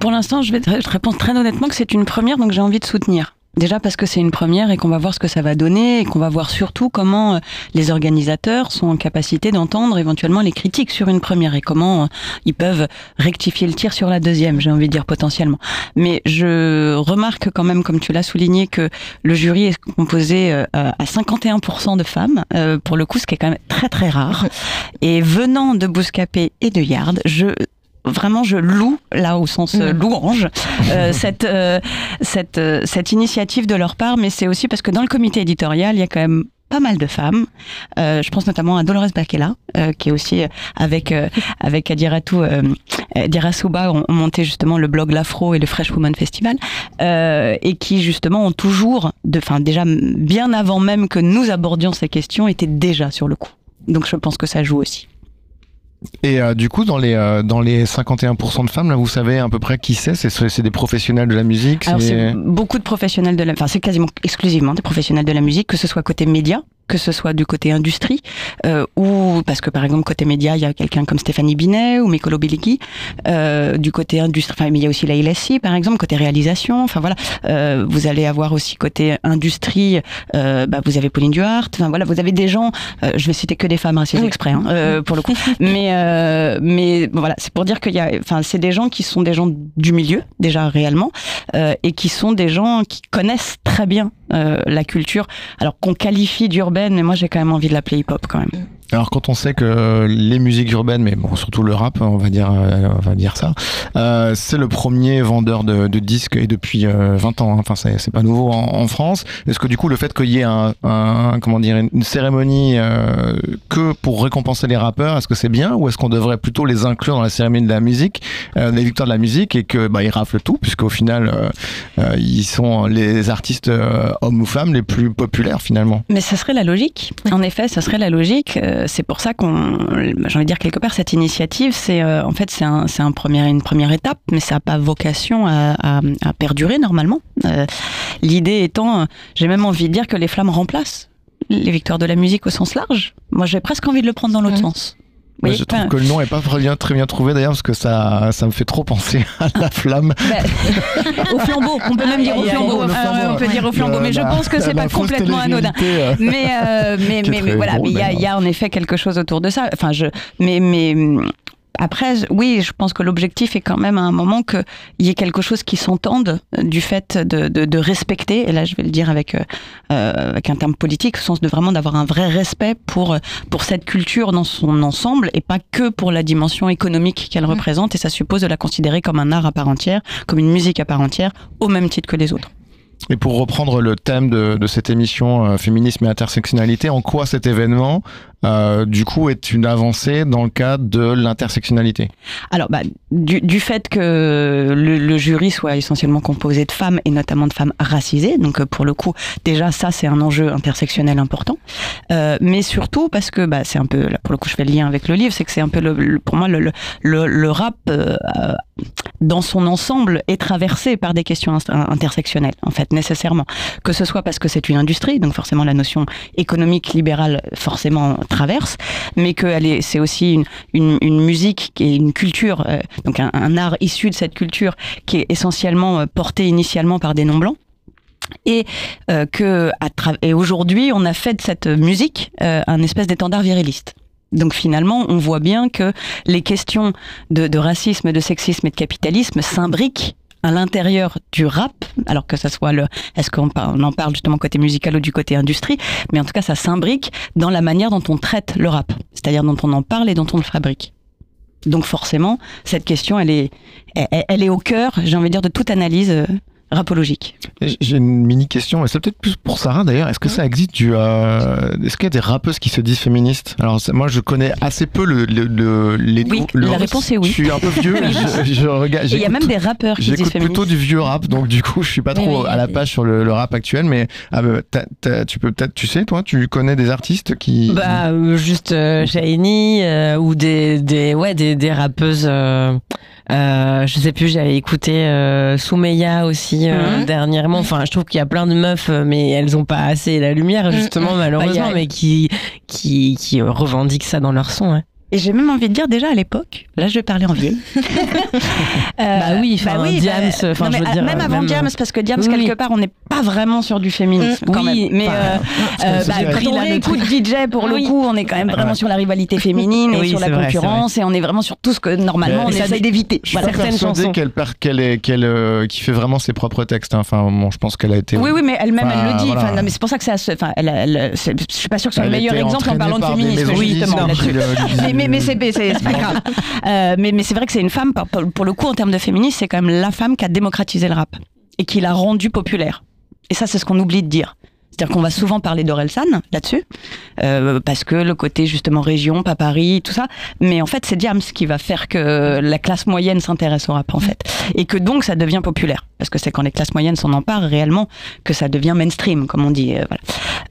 pour l'instant, je vais je réponds très honnêtement que c'est une première, donc j'ai envie de soutenir. Déjà parce que c'est une première et qu'on va voir ce que ça va donner et qu'on va voir surtout comment euh, les organisateurs sont en capacité d'entendre éventuellement les critiques sur une première et comment euh, ils peuvent rectifier le tir sur la deuxième, j'ai envie de dire potentiellement. Mais je remarque quand même, comme tu l'as souligné, que le jury est composé euh, à 51% de femmes, pour le coup, ce qui est quand même très très rare. [LAUGHS] Et venant de Bouscapé et de Yard, je vraiment je loue là au sens euh, louange [LAUGHS] euh, cette euh, cette cette initiative de leur part, mais c'est aussi parce que dans le comité éditorial, il y a quand même pas mal de femmes. Euh, je pense notamment à Dolores Bakela, euh, qui est aussi avec euh, avec Adiratou euh, Adira Souba ont, ont monté justement le blog L'Afro et le Fresh Woman Festival, et qui justement ont toujours, de, enfin déjà bien avant même que nous abordions ces questions, étaient déjà sur le coup. Donc je pense que ça joue aussi. Et euh, du coup, dans les, euh, dans les 51% de femmes, là, vous savez à peu près qui c'est C'est des professionnels de la musique Alors c'est- c'est beaucoup de professionnels de la, enfin c'est quasiment exclusivement des professionnels de la musique, que ce soit côté média, que ce soit du côté industrie, euh, ou parce que par exemple côté média il y a quelqu'un comme Stéphanie Binet ou Mikolo Biligui, euh, du côté industrie, enfin mais il y a aussi Laïla Si par exemple côté réalisation, enfin voilà, euh, vous allez avoir aussi côté industrie, euh, bah, vous avez Pauline Duhart, enfin voilà, vous avez des gens, euh, je vais citer que des femmes racisées exprès hein, euh, pour le coup, [LAUGHS] mais euh, mais bon, voilà, c'est pour dire qu'il y a, enfin c'est des gens qui sont des gens du milieu déjà réellement euh, et qui sont des gens qui connaissent très bien la culture, alors qu'on qualifie d'urbaine, mais moi j'ai quand même envie de l'appeler hip-hop quand même. Alors quand on sait que les musiques urbaines, mais bon surtout le rap, on va dire, euh, on va dire ça, euh, c'est le premier vendeur de, disques et depuis euh, 20 ans. hein. Enfin c'est pas nouveau en, France. Est-ce que du coup le fait qu'il y ait un, comment dire une cérémonie euh, que pour récompenser les rappeurs, est-ce que c'est bien ou est-ce qu'on devrait plutôt les inclure dans la cérémonie de la musique, des victoires de la musique et que bah ils raflent tout puisqu'au final ils sont les artistes hommes ou femmes les plus populaires finalement? Mais ça serait la logique. En effet, ça serait la logique. Euh, c'est pour ça qu'on, j'ai envie de dire quelque part, cette initiative, c'est euh, en fait c'est un, c'est un premier, une première étape, mais ça n'a pas vocation à, à- à perdurer normalement. Euh, L'idée étant, j'ai même envie de dire que les flammes remplacent les victoires de la musique au sens large. Moi, j'ai presque envie de le prendre dans l'autre sens. Je trouve que le nom est pas très bien, très bien trouvé d'ailleurs parce que ça, ça me fait trop penser à la flamme. [LAUGHS] au flambeau, on peut même dire au flambeau. flambeau. on peut dire au flambeau, mais je pense que c'est pas complètement anodin. euh, [LAUGHS] Mais euh, mais mais, mais voilà, il y y a en effet quelque chose autour de ça. Enfin, je mais mais après, oui, je pense que l'objectif est quand même à un moment qu'il y ait quelque chose qui s'entende euh, du fait de, de, de respecter, et là je vais le dire avec, euh, euh, avec un terme politique, au sens de vraiment d'avoir un vrai respect pour, pour cette culture dans son ensemble, et pas que pour la dimension économique qu'elle représente, et ça suppose de la considérer comme un art à part entière, comme une musique à part entière, au même titre que les autres. Et pour reprendre le thème de, de cette émission euh, féminisme et intersectionnalité, en quoi cet événement, euh, du coup, est une avancée dans le cadre de l'intersectionnalité. Alors, bah, du, fait que le, jury soit essentiellement composé de femmes et notamment de femmes racisées, donc euh, pour le coup, déjà ça c'est un enjeu intersectionnel important, Euh, mais surtout parce que bah, c'est un peu, pour le coup je fais le lien avec le livre, c'est que c'est un peu le, pour moi le, le, rap dans son ensemble est traversé par des questions intersectionnelles en fait nécessairement, que ce soit parce que c'est une industrie, donc forcément la notion économique libérale forcément traverse, mais que c'est aussi une, une, une musique est une culture, euh, donc un, art issu de cette culture qui est essentiellement euh, porté initialement par des non blancs. Et euh, que et aujourd'hui, on a fait de cette musique un espèce d'étendard viriliste. Donc finalement, on voit bien que les questions de racisme, de sexisme et de capitalisme s'imbriquent à l'intérieur du rap, alors que ça soit le, est-ce qu'on en parle justement côté musical ou du côté industrie, mais en tout cas ça s'imbrique dans la manière dont on traite le rap, c'est-à-dire dont on en parle et dont on le fabrique. Donc forcément, cette question, elle est, elle, elle est au cœur, j'ai envie de dire, de toute analyse euh, rapologique. Et J'ai une mini question, mais c'est peut-être plus pour Sarah d'ailleurs. Est-ce que ça existe du, euh, est-ce qu'il y a des rappeuses qui se disent féministes? Alors moi, je connais assez peu le, le, le- les. Oui, le- la réponse est oui. Je suis un peu vieux. [LAUGHS] je, je regarde. Et il y a même des rappeurs qui se disent J'écoute féministes. plutôt du vieux rap, donc du coup, je suis pas trop oui, à la page sur le, le rap actuel. Mais ah, bah, tu peux peut-être, tu sais, toi, tu connais des artistes qui. Bah euh, juste euh, Shiny euh, ou des des ouais des des rappeuses euh, euh, je sais plus j'avais écouté euh, Soumeya aussi euh, Mhm. dernièrement enfin je trouve qu'il y a plein de meufs euh, mais elles ont pas assez la lumière justement Mhm. malheureusement Bah, a- mais qui qui qui revendiquent ça dans leur son hein. Et j'ai même envie de dire déjà à l'époque, là je vais parler en vieille. Bah oui, enfin, Diams, non, mais je veux à- dire, même avant même- Diams, parce que Diams Oui, quelque oui. part on n'est pas vraiment sur du féminisme quand Oui, même. Mais euh, euh, bah, quand on truc- DJ pour Oui. le coup, on est quand même vraiment Ouais. sur la rivalité féminine et Oui, sur la vrai, concurrence et on est vraiment sur tout ce que normalement on Mais essaye d'éviter. Je suis Voilà. pas persuadé qu'elle qu'elle est, qu'elle, euh, qui fait vraiment ses propres textes. hein. Enfin, bon, je pense qu'elle a été. Oui, oui, mais elle-même, elle le dit. mais c'est pour ça que c'est, enfin, je suis pas sûre que ce soit le meilleur exemple en parlant de féminisme, justement. [LAUGHS] mais, mais, c'est pas grave. Euh, mais mais c'est vrai que c'est une femme, pour, pour- pour le coup, en termes de féminisme, c'est quand même la femme qui a démocratisé le rap et qui l'a rendu populaire. Et ça, c'est ce qu'on oublie de dire. C'est-à-dire qu'on va souvent parler d'Orelsan là-dessus, euh, parce que le côté justement région, pas Paris, tout ça. Mais en fait, c'est Diams qui va faire que la classe moyenne s'intéresse au rap, en fait. Et que donc, ça devient populaire. Parce que c'est quand les classes moyennes s'en emparent réellement que ça devient mainstream, comme on dit. euh, voilà.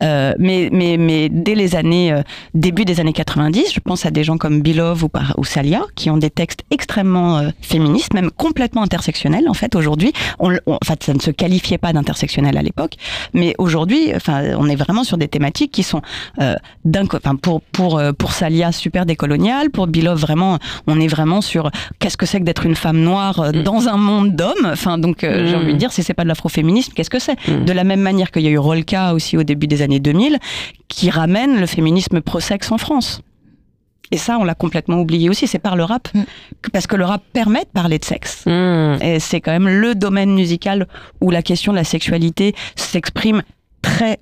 Euh, mais, mais, mais dès les années, début des années 90, je pense à des gens comme Bilov ou, ou Salia, qui ont des textes extrêmement féministes, même complètement intersectionnels, en fait, aujourd'hui. On, on- en fait, ça ne se qualifiait pas d'intersectionnel à l'époque, mais aujourd'hui, enfin, on est vraiment sur des thématiques qui sont euh, d'un enfin, pour, pour, euh, pour Salia, super décolonial, pour Bilov, vraiment, on est vraiment sur qu'est-ce que c'est que d'être une femme noire euh, dans un monde d'hommes. Enfin, donc, euh, j'ai Mm. envie de dire, si c'est pas de l'afroféminisme, qu'est-ce que c'est? De la même manière qu'il y a eu Rolka aussi au début des années 2000, qui ramène le féminisme pro-sexe en France. Et ça, on l'a complètement oublié aussi, c'est par le rap. Que- Parce que le rap permet de parler de sexe. Et c'est quand même le domaine musical où la question de la sexualité s'exprime très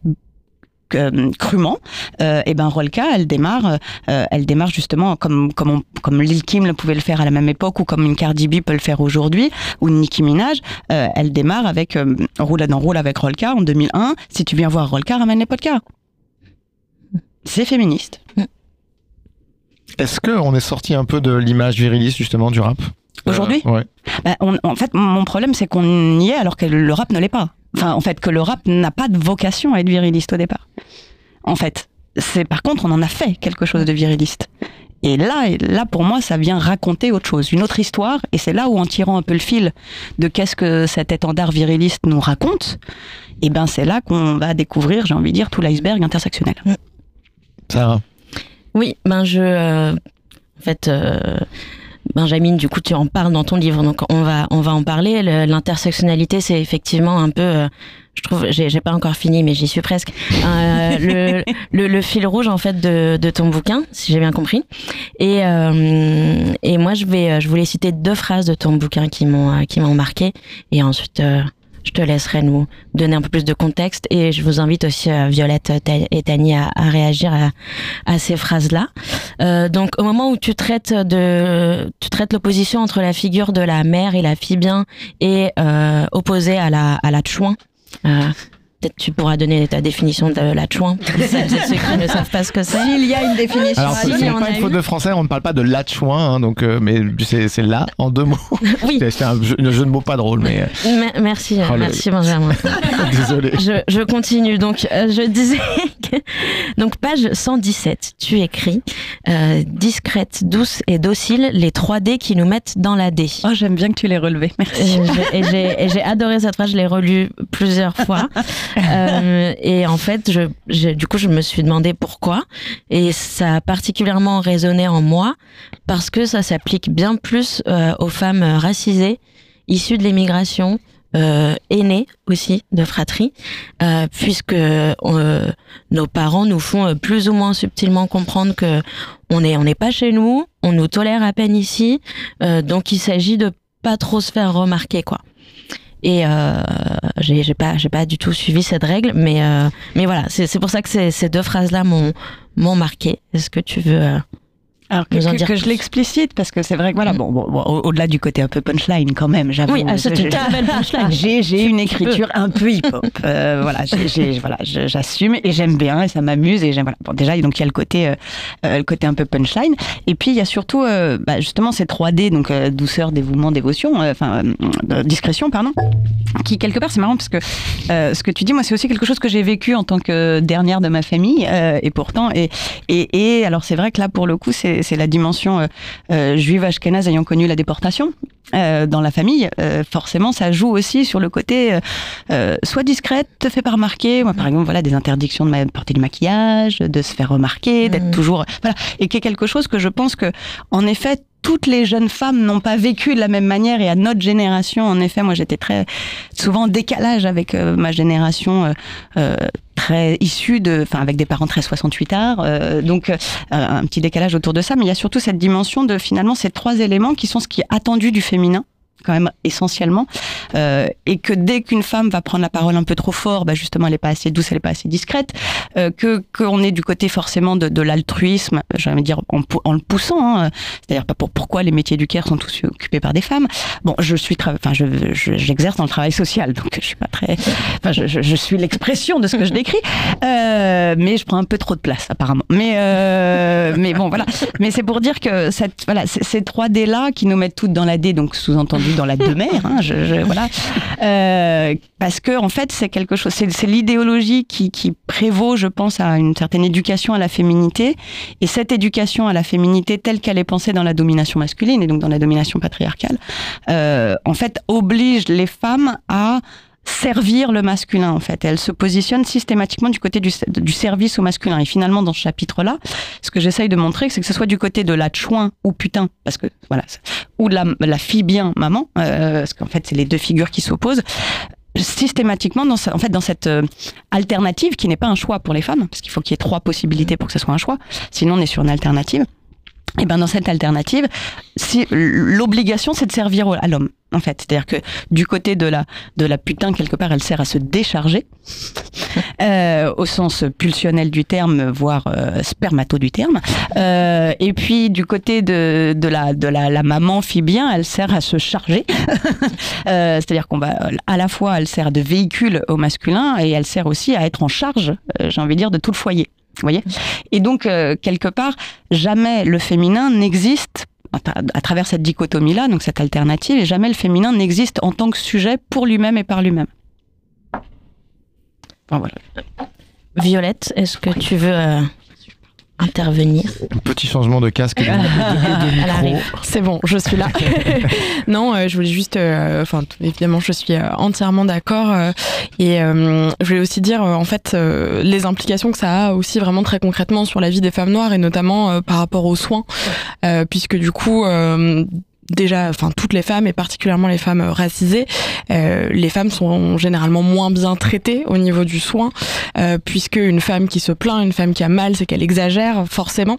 euh, crûment, euh, et ben Rolka, elle démarre, euh, elle démarre justement comme comme on- comme Lil Kim le pouvait le faire à la même époque ou comme une Cardi B peut le faire aujourd'hui ou Nicki Minaj, elle démarre avec Roule dans Roule avec Rolka en 2001. Si tu viens voir Rolka, ramène les podcasts. C'est féministe. Est-ce qu'on est sorti un peu de l'image viriliste justement du rap? Aujourd'hui? Ouais. Bah, on- en fait, mon problème, c'est qu'on y est alors que le rap ne l'est pas. Enfin, en fait, que le rap n'a pas de vocation à être viriliste au départ. En fait, c'est par contre, on en a fait quelque chose de viriliste. Et là, et là, pour moi, ça vient raconter autre chose, une autre histoire. Et c'est là où, en tirant un peu le fil de qu'est-ce que cet étendard viriliste nous raconte, et ben, c'est là qu'on va découvrir, j'ai envie de dire, tout l'iceberg intersectionnel. Sarah? Oui, ben je. euh, en fait. euh, Benjamin, du coup, tu en parles dans ton livre, donc on va on va en parler. Le- L'intersectionnalité, c'est effectivement un peu, euh, je trouve, j'ai pas encore fini, mais j'y suis presque. Euh, [LAUGHS] le, le, le fil rouge en fait de, de ton bouquin, si j'ai bien compris. Et euh, et moi, je vais, je voulais citer deux phrases de ton bouquin qui m'ont qui m'ont marqué, et ensuite. Euh, je te laisserai nous donner un peu plus de contexte et je vous invite aussi euh, Violette Ta- et Tani à, réagir à, à ces phrases-là. Euh, donc au moment où tu traites de tu traites l'opposition entre la figure de la mère et la fille bien et euh, opposée à la à la chouin. Euh, Peut-être tu pourras donner ta définition de la chouin. [LAUGHS] Celles et ceux qui ne savent pas ce que c'est. S'il y a une définition, Alors, ce si, n'est on pas a une faute de français, on ne parle pas de la chouin, hein, donc, euh, mais c'est c'est là en deux mots. [LAUGHS] Oui. C'est c'est un jeu, un jeu de mots pas drôle, mais euh, Me- Merci, Oh, le- merci Benjamin. [LAUGHS] désolé. Je, je continue. Donc, euh, je disais que, donc page 117, tu écris euh, discrète, douce et docile, les 3 D qui nous mettent dans la D. Oh, j'aime bien que tu l'aies relevé. Merci. Et j'ai- et j'ai et j'ai adoré cette phrase, je l'ai relue plusieurs fois. Euh, et en fait, je, du coup, je me suis demandé pourquoi. Et ça a particulièrement résonné en moi parce que ça s'applique bien plus euh, aux femmes racisées, issues de l'immigration, euh, aussi de fratrie, euh, puisque nos parents nous font plus ou moins subtilement comprendre que on est on n'est pas chez nous, on nous tolère à peine ici, donc il s'agit de pas trop se faire remarquer quoi. Et euh, j'ai pas j'ai pas du tout suivi cette règle, mais euh, mais voilà c'est pour ça que ces, deux phrases là m'ont m'ont marqué. Est-ce que tu veux euh, Alors que, je l'explicite parce que c'est vrai que voilà bon, bon, bon, au- au-delà du côté un peu punchline quand même j'avoue Oui, [LAUGHS] une belle punchline. j'ai une écriture un peu hip hop [LAUGHS] voilà j'assume et j'aime bien et ça m'amuse et j'aime voilà. Bon déjà donc il y a le côté euh, euh, le côté un peu punchline. Et puis il y a surtout euh, bah, justement ces 3D donc euh, douceur dévouement dévotion euh, enfin euh, discrétion pardon qui quelque part c'est marrant parce que euh, ce que tu dis moi c'est aussi quelque chose que j'ai vécu en tant que dernière de ma famille euh, et pourtant et, et, et alors c'est vrai que là pour le coup c'est c'est la dimension euh, euh, juive ashkénaze ayant connu la déportation euh, dans la famille euh, forcément ça joue aussi sur le côté euh, soit discrète te fait pas remarquer. Moi par exemple voilà des interdictions de ma- porter du maquillage de se faire remarquer d'être toujours voilà. Et qui est quelque chose que je pense que en effet toutes les jeunes femmes n'ont pas vécu de la même manière et à notre génération, en effet, moi j'étais très souvent en décalage avec euh, ma génération euh, euh, très issue de, enfin avec des parents très 68 arts, euh, donc euh, un petit décalage autour de ça. Mais il y a surtout cette dimension de finalement ces trois éléments qui sont ce qui est attendu du féminin quand même essentiellement, euh, et que dès qu'une femme va prendre la parole un peu trop fort, bah justement elle est pas assez douce, elle est pas assez discrète, euh, que qu'on est du côté forcément de, de l'altruisme, j'allais dire en, en, le poussant, hein, c'est-à-dire pas pour pourquoi les métiers du care sont tous occupés par des femmes. Bon, je suis, enfin je, j'exerce dans le travail social, donc je suis pas très, enfin je, je, je suis l'expression de ce que je décris, euh, mais je prends un peu trop de place apparemment. Mais euh, mais bon voilà, mais c'est pour dire que cette voilà ces trois D là qui nous mettent toutes dans la D, donc sous-entendu dans la demeure, hein, je, je, voilà, euh, parce que en fait c'est quelque chose, c'est l'idéologie qui, qui prévaut, je pense, à une certaine éducation à la féminité, et cette éducation à la féminité telle qu'elle est pensée dans la domination masculine et donc dans la domination patriarcale, euh, en fait oblige les femmes à servir le masculin en fait. elle se positionne systématiquement du côté du, service au masculin. Et finalement, dans ce chapitre-là, ce que j'essaye de montrer, c'est que ce soit du côté de la chouin ou putain, parce que voilà, ou de la, la fille bien maman, euh, parce qu'en fait, c'est les deux figures qui s'opposent systématiquement dans, en fait, dans cette euh, alternative qui n'est pas un choix pour les femmes, parce qu'il faut qu'il y ait trois possibilités pour que ce soit un choix, sinon on est sur une alternative. Et ben dans cette alternative, si l'obligation c'est de servir à l'homme en fait, c'est-à-dire que du côté de la de la putain quelque part, elle sert à se décharger [LAUGHS] euh, au sens pulsionnel du terme, voire euh, spermato du terme. Euh, et puis du côté de de la de la, la maman fille bien, elle sert à se charger. [LAUGHS] euh, c'est-à-dire qu'on va à la fois elle sert de véhicule au masculin et elle sert aussi à être en charge, euh, j'ai envie de dire, de tout le foyer. Voyez? Et donc, euh, quelque part, jamais le féminin n'existe à travers cette dichotomie-là, donc cette alternative, et jamais le féminin n'existe en tant que sujet pour lui-même et par lui-même. Voilà. Violette, est-ce que tu veux euh, intervenir. Un petit changement de casque et de, de, de [LAUGHS] micro. C'est bon, je suis là. [LAUGHS] non, euh, je voulais juste, enfin euh, évidemment, je suis euh, entièrement d'accord euh, et je voulais aussi dire en fait les implications que ça a aussi vraiment très concrètement sur la vie des femmes noires et notamment par rapport aux soins, puisque du coup déjà, enfin toutes les femmes et particulièrement les femmes racisées, euh, les femmes sont généralement moins bien traitées au niveau du soin, euh, puisque une femme qui se plaint, une femme qui a mal, c'est qu'elle exagère forcément,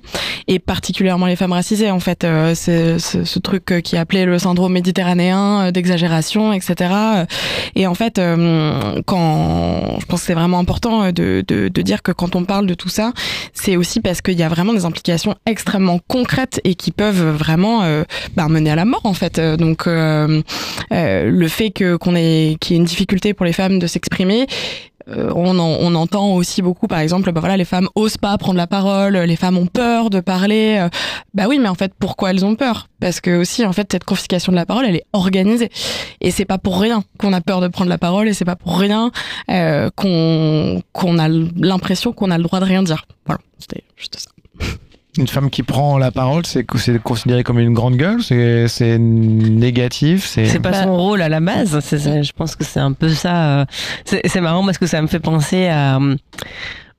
et particulièrement les femmes racisées en fait, euh, c'est ce truc qui est appelé le syndrome méditerranéen d'exagération, etc. Et en fait, quand je pense que c'est vraiment important de, de, de dire que quand on parle de tout ça, c'est aussi parce qu'il y a vraiment des implications extrêmement concrètes et qui peuvent vraiment bah, mener la mort en fait. Donc euh, euh, le fait que qu'on ait qu'il y ait une difficulté pour les femmes de s'exprimer, euh, on, en, on, entend aussi beaucoup, par exemple, bah voilà, les femmes osent pas prendre la parole, les femmes ont peur de parler. Euh, bah oui, mais en fait, pourquoi elles ont peur? Parce que aussi, en fait, cette confiscation de la parole, elle est organisée, et c'est pas pour rien qu'on a peur de prendre la parole, et c'est pas pour rien euh, qu'on qu'on a l'impression qu'on a le droit de rien dire. Voilà, c'était juste ça. [LAUGHS] Une femme qui prend la parole, c'est considéré comme une grande gueule, c'est négatif. C'est pas son rôle à la base. Je pense que c'est un peu ça. C'est marrant parce que ça me fait penser à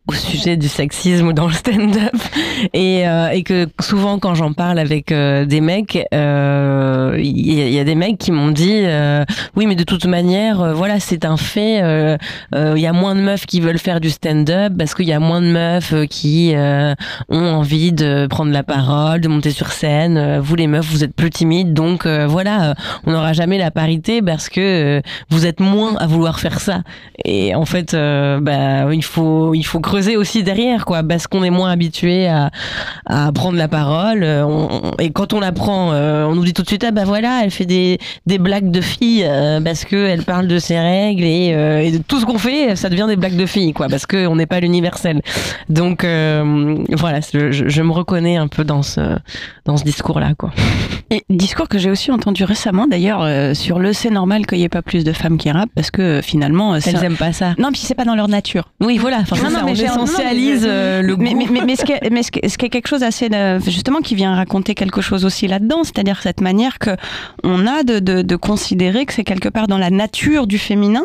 au sujet du sexisme dans le stand-up et, euh, et que souvent quand j'en parle avec euh, des mecs, il euh, y, y, a des mecs qui m'ont dit euh, oui mais de toute manière euh, voilà c'est un fait il y a moins de meufs qui veulent faire du stand-up parce qu'il y a moins de meufs qui ont envie de prendre la parole, de monter sur scène. vous les meufs vous êtes plus timides donc voilà on n'aura jamais la parité parce que vous êtes moins à vouloir faire ça et en fait bah il faut il faut aussi derrière, quoi, parce qu'on est moins habitué à, à prendre la parole. On, et quand on la prend, euh, on nous dit tout de suite, ah bah voilà, elle fait des, des blagues de filles euh, parce que elle parle de ses règles et, euh, et tout ce qu'on fait, ça devient des blagues de filles, quoi, parce qu'on n'est pas l'universel. Donc voilà, je, je, me reconnais un peu dans ce, dans ce discours-là, quoi. Et discours que j'ai aussi entendu récemment, d'ailleurs, sur le c'est normal qu'il n'y ait pas plus de femmes qui rappent, parce que finalement, elles aiment pas ça. Non, puis c'est pas dans leur nature. Oui, voilà. Enfin, non, non, ça, mais on essentialise euh, le goût. Mais, mais, mais, mais, ce qui est, mais ce qui est, quelque chose assez de, justement qui vient raconter quelque chose aussi là-dedans, c'est-à-dire cette manière que on a de, de, de considérer que c'est quelque part dans la nature du féminin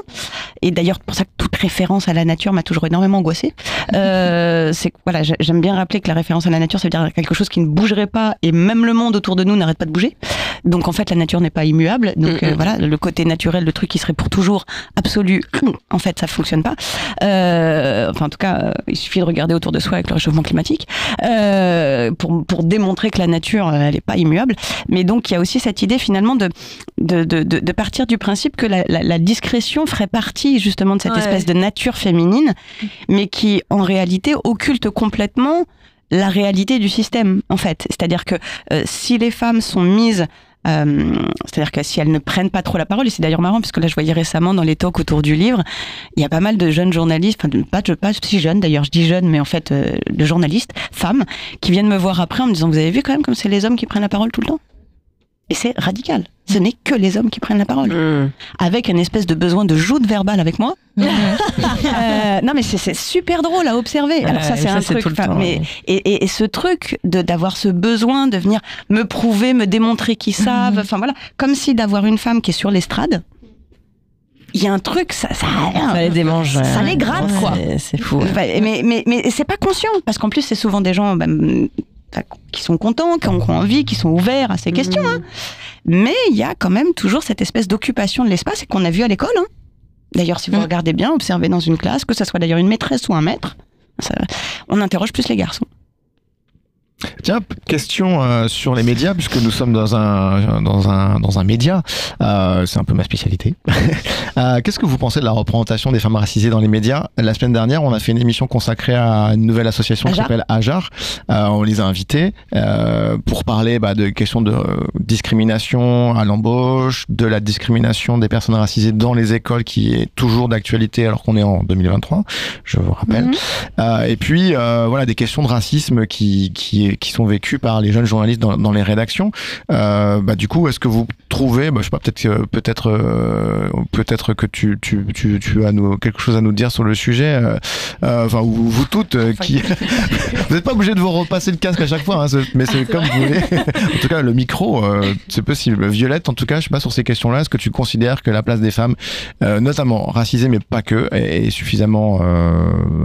et d'ailleurs pour ça que toute référence à la nature m'a toujours énormément angoissée. Euh, [LAUGHS] c'est voilà, j'aime bien rappeler que la référence à la nature, ça veut dire quelque chose qui ne bougerait pas, et même le monde autour de nous n'arrête pas de bouger. Donc en fait, la nature n'est pas immuable. Donc euh, voilà, le côté naturel, le truc qui serait pour toujours absolu, [CLEARS THROAT] en fait, ça fonctionne pas. Euh, enfin, en tout cas, euh, il suffit de regarder autour de soi avec le réchauffement climatique euh, pour, pour démontrer que la nature, euh, elle n'est pas immuable. Mais donc, il y a aussi cette idée finalement de, de, de, de partir du principe que la, la, la, discrétion ferait partie justement de cette ouais. espèce de nature féminine, mais qui en réalité occulte complètement la réalité du système, en fait. C'est-à-dire que euh, si les femmes sont mises euh, C'est-à-dire que si elles ne prennent pas trop la parole, et c'est d'ailleurs marrant parce que là je voyais récemment dans les talks autour du livre, il y a pas mal de jeunes journalistes, pas, pas si jeunes d'ailleurs, je dis jeunes, mais en fait euh, de journalistes, femmes, qui viennent me voir après en me disant vous avez vu quand même comme c'est les hommes qui prennent la parole tout le temps? Et c'est radical. Ce n'est que les hommes qui prennent la parole. Mmh. Avec une espèce de besoin de joute verbale avec moi. Mmh. [LAUGHS] euh, non, mais c'est super drôle à observer. Alors, ça, c'est un truc. Mais, et, et, et, ce truc d'avoir ce besoin de venir me prouver, me démontrer qu'ils savent. Enfin, voilà. Comme si d'avoir une femme qui est sur l'estrade. Il y a un truc, ça, ça, ça les démange. Ça, les gratte, ouais, quoi. C'est fou. Mais, mais, mais, mais c'est pas conscient, parce qu'en plus, c'est souvent des gens, ben, qui sont contents, qui ont envie, qui sont ouverts à ces questions. Hein. Mais il y a quand même toujours cette espèce d'occupation de l'espace et qu'on a vu à l'école. Hein. D'ailleurs, si vous mmh. regardez bien, observez dans une classe, que ce soit d'ailleurs une maîtresse ou un maître, ça, on interroge plus les garçons. Tiens, question euh, sur les médias, puisque nous sommes dans un, dans un, dans un média. Euh, c'est un peu ma spécialité. [LAUGHS] euh, Qu'est-ce que vous pensez de la représentation des femmes racisées dans les médias? La semaine dernière, on a fait une émission consacrée à une nouvelle association qui s'appelle Ajar. On les a invités euh, pour parler bah, de questions de discrimination à l'embauche, de la discrimination des personnes racisées dans les écoles, qui est toujours d'actualité alors qu'on est en 2023, je vous rappelle. Mm -hmm. et puis, voilà, des questions de racisme qui, qui qui sont vécus par les jeunes journalistes dans, dans les rédactions. Euh, bah, du coup, est-ce que vous trouvez, bah, je sais pas, peut-être euh, peut-être que tu, tu, tu, tu as nous, quelque chose à nous dire sur le sujet. Euh, enfin, vous, vous toutes qui, [LAUGHS] [LAUGHS] vous n'êtes pas obligé de vous repasser le casque à chaque fois, hein, mais c'est comme vous voulez. [LAUGHS] en tout cas, le micro, c'est possible. Violette, en tout cas, je sais pas sur ces questions-là, est-ce que tu considères que la place des femmes, notamment racisées, mais pas que, est, est suffisamment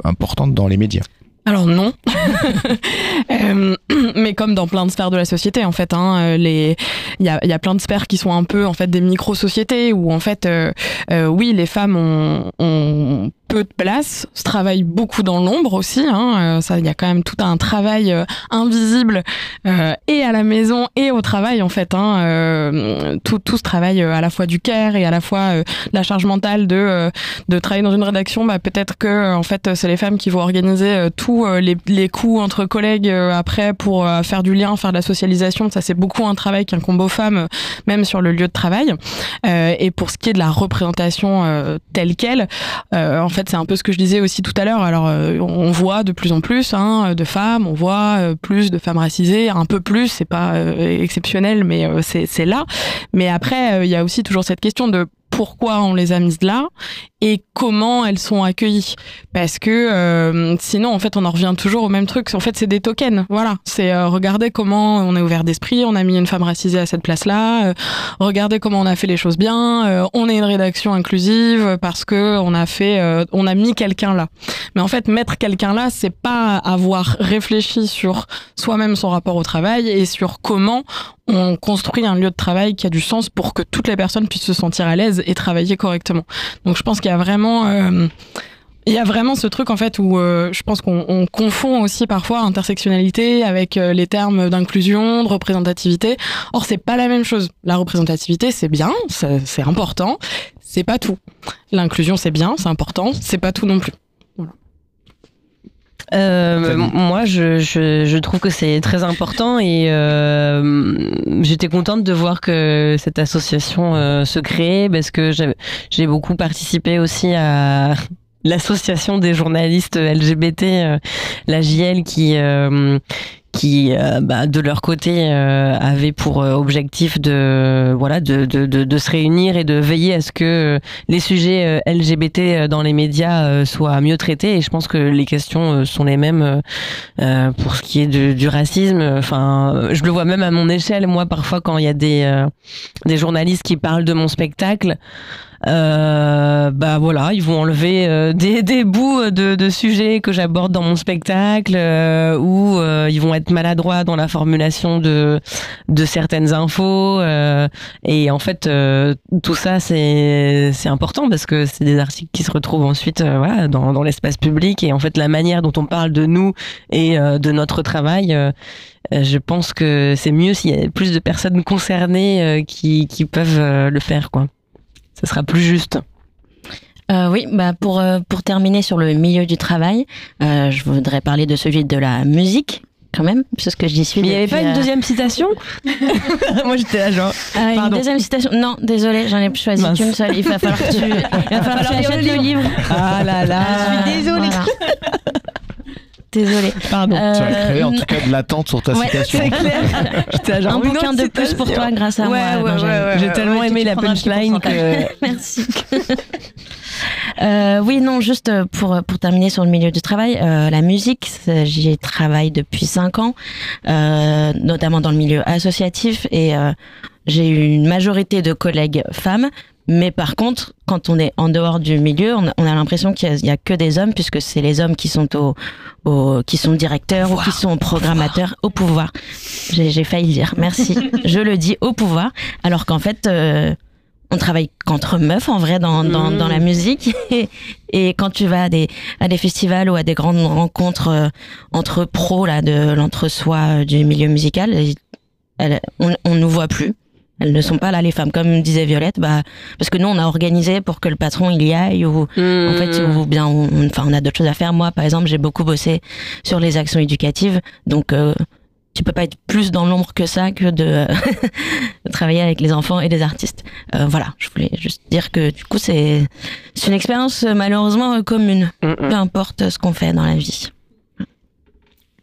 importante dans les médias? Alors non, [LAUGHS] euh, mais comme dans plein de sphères de la société en fait, hein, les il y a, y a plein de sphères qui sont un peu en fait des micro sociétés où en fait euh, euh, oui les femmes ont, ont peu de place, se travaille beaucoup dans l'ombre aussi. Hein, ça, il y a quand même tout un travail euh, invisible euh, et à la maison et au travail en fait. Hein, euh, tout, tout ce travail à la fois du care et à la fois la charge mentale de de travailler dans une rédaction. Bah, peut-être que en fait c'est les femmes qui vont organiser tous les, les coups entre collègues après pour faire du lien, faire de la socialisation. Ça c'est beaucoup un travail qu'un combo femmes, même sur le lieu de travail. et pour ce qui est de la représentation telle quelle, en fait, c'est un peu ce que je disais aussi tout à l'heure. Alors, euh, on voit de plus en plus hein, de femmes, on voit euh, plus de femmes racisées, un peu plus, c'est pas euh, exceptionnel, mais c'est là. Mais après, il y a aussi toujours cette question de pourquoi on les a mises là et comment elles sont accueillies. Parce que euh, sinon en fait on en revient toujours au même truc. En fait c'est des tokens. Voilà. C'est euh, regardez comment on est ouvert d'esprit on a mis une femme racisée à cette place là euh, regardez comment on a fait les choses bien euh, on est une rédaction inclusive parce que on a fait euh, on a mis quelqu'un là. Mais en fait mettre quelqu'un là c'est pas avoir réfléchi sur soi-même son rapport au travail et sur comment on construit un lieu de travail qui a du sens pour que toutes les personnes puissent se sentir à l'aise et travailler correctement. Donc je pense qu'il y a vraiment euh, il y a vraiment ce truc en fait où euh, je pense qu'on confond aussi parfois intersectionnalité avec euh, les termes d'inclusion, de représentativité. Or c'est pas la même chose. La représentativité c'est bien, c'est important, c'est pas tout. L'inclusion c'est bien, c'est important, c'est pas tout non plus. Euh, moi, je, je, je, trouve que c'est très important et euh, j'étais contente de voir que cette association euh, se crée parce que j'ai beaucoup participé aussi à l'association des journalistes LGBT, euh, la JL, qui qui euh, bah, de leur côté euh, avaient pour euh, objectif de voilà de, de, de, de, se réunir et de veiller à ce que les sujets LGBT dans les médias soient mieux traités. Et je pense que les questions sont les mêmes pour ce qui est de, du racisme. Enfin je le vois même à mon échelle. Moi parfois quand il y a des des journalistes qui parlent de mon spectacle Euh, bah voilà, ils vont enlever euh, [LAUGHS] des, des bouts de, de sujets que j'aborde dans mon spectacle, euh, ou euh, ils vont être maladroits dans la formulation de de certaines infos. euh, et en fait, euh, tout ça c'est important parce que c'est des articles qui se retrouvent ensuite euh, voilà dans dans l'espace public et en fait la manière dont on parle de nous et euh, de notre travail. euh, euh, je pense que c'est mieux s'il y a plus de personnes concernées euh, qui, qui peuvent euh, le faire, quoi. Ça sera plus juste. Euh, oui, bah pour euh, pour terminer sur le milieu du travail, euh, je voudrais parler de celui de la musique quand même, parce que j'y suis. Mais il n'y avait pas une euh, deuxième citation? [LAUGHS] Moi j'étais là genre. Ah, une deuxième citation. Non, désolé, j'en ai choisi qu'une seule. Il va falloir que tu, il va falloir que tu achètes le livre. Ah là là. Je suis désolée. [LAUGHS] Désolée. Pardon. Tu as créé en tout cas de l'attente sur ta Euh, Ouais, citation. c'est clair. J'étais là, genre, Un bouquin de plus pour toi grâce à Ouais, moi. ouais, Benjamin. ouais, ouais, J'ai tellement aimé la punchline que. [LAUGHS] Merci. Euh, oui, non, juste pour, pour terminer sur le milieu du travail, euh, la musique, j'y travaille depuis cinq ans, euh, notamment dans le milieu associatif, et euh, j'ai eu une majorité de collègues femmes. Mais par contre, quand on est en dehors du milieu, on a, on a l'impression qu'il y a- que des hommes, puisque c'est les hommes qui sont au, au qui sont directeurs ou qui sont programmateurs au pouvoir. J'ai failli le dire. Merci. [LAUGHS] Je le dis au pouvoir, alors qu'en fait. euh, on travaille qu'entre meufs en vrai dans, dans, dans la musique et, [LAUGHS] et quand tu vas à des, à des festivals ou à des grandes rencontres euh, entre pros là de l'entre-soi euh, du milieu musical on, on nous voit plus elles ne sont pas là les femmes. Comme disait Violette bah parce que nous on a organisé pour que le patron il y aille ou en fait ou bien on, on- enfin on a d'autres choses à faire. Moi par exemple j'ai beaucoup bossé sur les actions éducatives. Donc euh, tu peux pas être plus dans l'ombre que ça que de, de [LAUGHS] travailler avec les enfants et les artistes. Euh, voilà, je voulais juste dire que du coup c'est c'est une expérience malheureusement commune, peu importe ce qu'on fait dans la vie.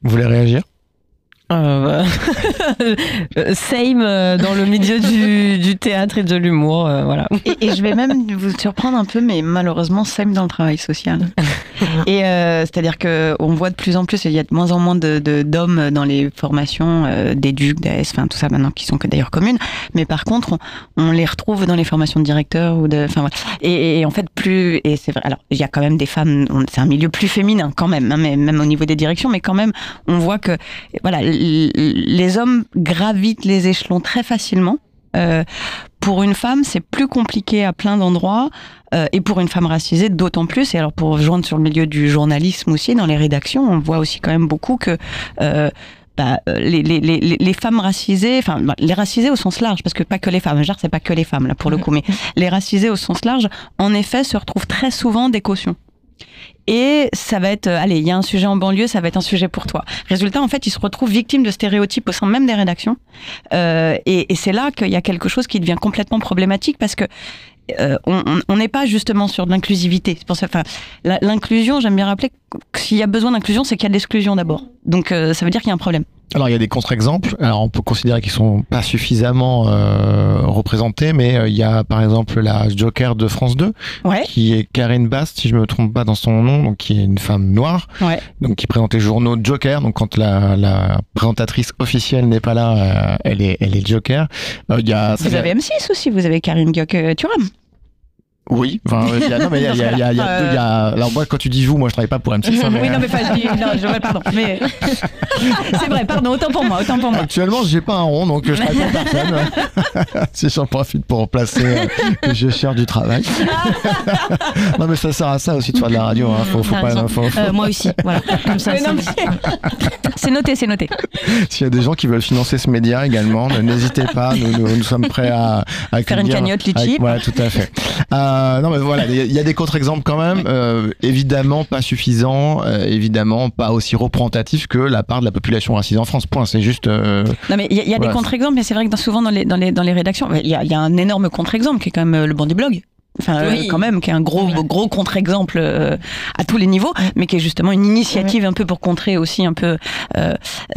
Vous voulez réagir? Euh, bah, [LAUGHS] Same euh, dans le milieu du, du théâtre et de l'humour, euh, voilà. Et, et je vais même vous surprendre un peu, mais malheureusement, same dans le travail social. [LAUGHS] Et euh, c'est-à-dire que on voit de plus en plus, il y a de moins en moins de d'hommes dans les formations euh, d'éduc, d'AS, enfin tout ça maintenant qui sont que d'ailleurs communes. Mais par contre, on, on les retrouve dans les formations de directeurs ou de, enfin voilà. Et, et en fait plus, et c'est vrai. Alors il y a quand même des femmes, c'est un milieu plus féminin quand même, hein, mais même au niveau des directions, mais quand même, on voit que voilà, les hommes gravitent les échelons très facilement. Euh, pour une femme, c'est plus compliqué à plein d'endroits, euh, et pour une femme racisée, d'autant plus. Et alors, pour rejoindre sur le milieu du journalisme aussi, dans les rédactions, on voit aussi quand même beaucoup que euh, bah, les, les, les, les femmes racisées, enfin bah, les racisées au sens large, parce que pas que les femmes, genre c'est pas que les femmes là pour le coup, mais [LAUGHS] les racisées au sens large, en effet, se retrouvent très souvent des cautions. Et ça va être, euh, allez, il y a un sujet en banlieue, ça va être un sujet pour toi. Résultat, en fait, ils se retrouvent victimes de stéréotypes au sein même des rédactions. Euh, et c'est là qu'il y a quelque chose qui devient complètement problématique parce que euh, on n'est pas justement sur de l'inclusivité. C'est pour enfin, l'inclusion, j'aime bien rappeler que s'il y a besoin d'inclusion, c'est qu'il y a de l'exclusion d'abord. Donc, ça veut dire qu'il y a un problème. Alors il y a des contre-exemples. Alors on peut considérer qu'ils sont pas suffisamment euh, représentés, mais euh, il y a par exemple la Joker de France 2, Ouais. qui est Karine Bast, si je me trompe pas dans son nom, donc qui est une femme noire, Ouais. donc qui présente les journaux Joker. Donc quand la, la présentatrice officielle n'est pas là, euh, elle est elle est Joker. Euh, Il y a Vous avez M6 aussi, vous avez Karine Gioc-Turam. Oui, enfin, il y a, non, mais il y a, il y a, il y a, il y a deux- il y a- alors moi, quand tu dis vous, moi, je travaille pas pour M6. hein, mais, oui, non, mais enfin, je dis, non, je, pardon, mais [LAUGHS] c'est vrai, pardon, autant pour moi, autant pour moi. Actuellement, j'ai pas un rond, donc je travaille pour personne. [LAUGHS] si j'en profite pour remplacer euh, je cherche du travail. [LAUGHS] non, mais ça sert à ça aussi de faire de la radio. Hein. Faut, faut T'as pas, raison. faut- faut- Euh, moi aussi, voilà. Comme ça, c'est- noté, c'est noté. S'il y a des gens qui veulent financer ce média également, n'hésitez pas. Nous, nous, nous sommes prêts à, à Faire une cagnotte litchi. Voilà, tout à fait. Euh, non, mais voilà, il y a- il y a des contre-exemples quand même. Euh, évidemment, pas suffisants. euh, évidemment, pas aussi représentatifs que la part de la population racisée en France. Point. C'est juste. euh, Non, mais il y a, il y a Voilà. des contre-exemples, mais c'est vrai que dans- souvent dans les, dans les, dans les rédactions, il y a, il y a un énorme contre-exemple qui est quand même le banc du blog. Enfin, euh, Oui. quand même, qui est un gros, gros contre-exemple euh, à tous les niveaux, mais qui est justement une initiative un peu pour contrer aussi un peu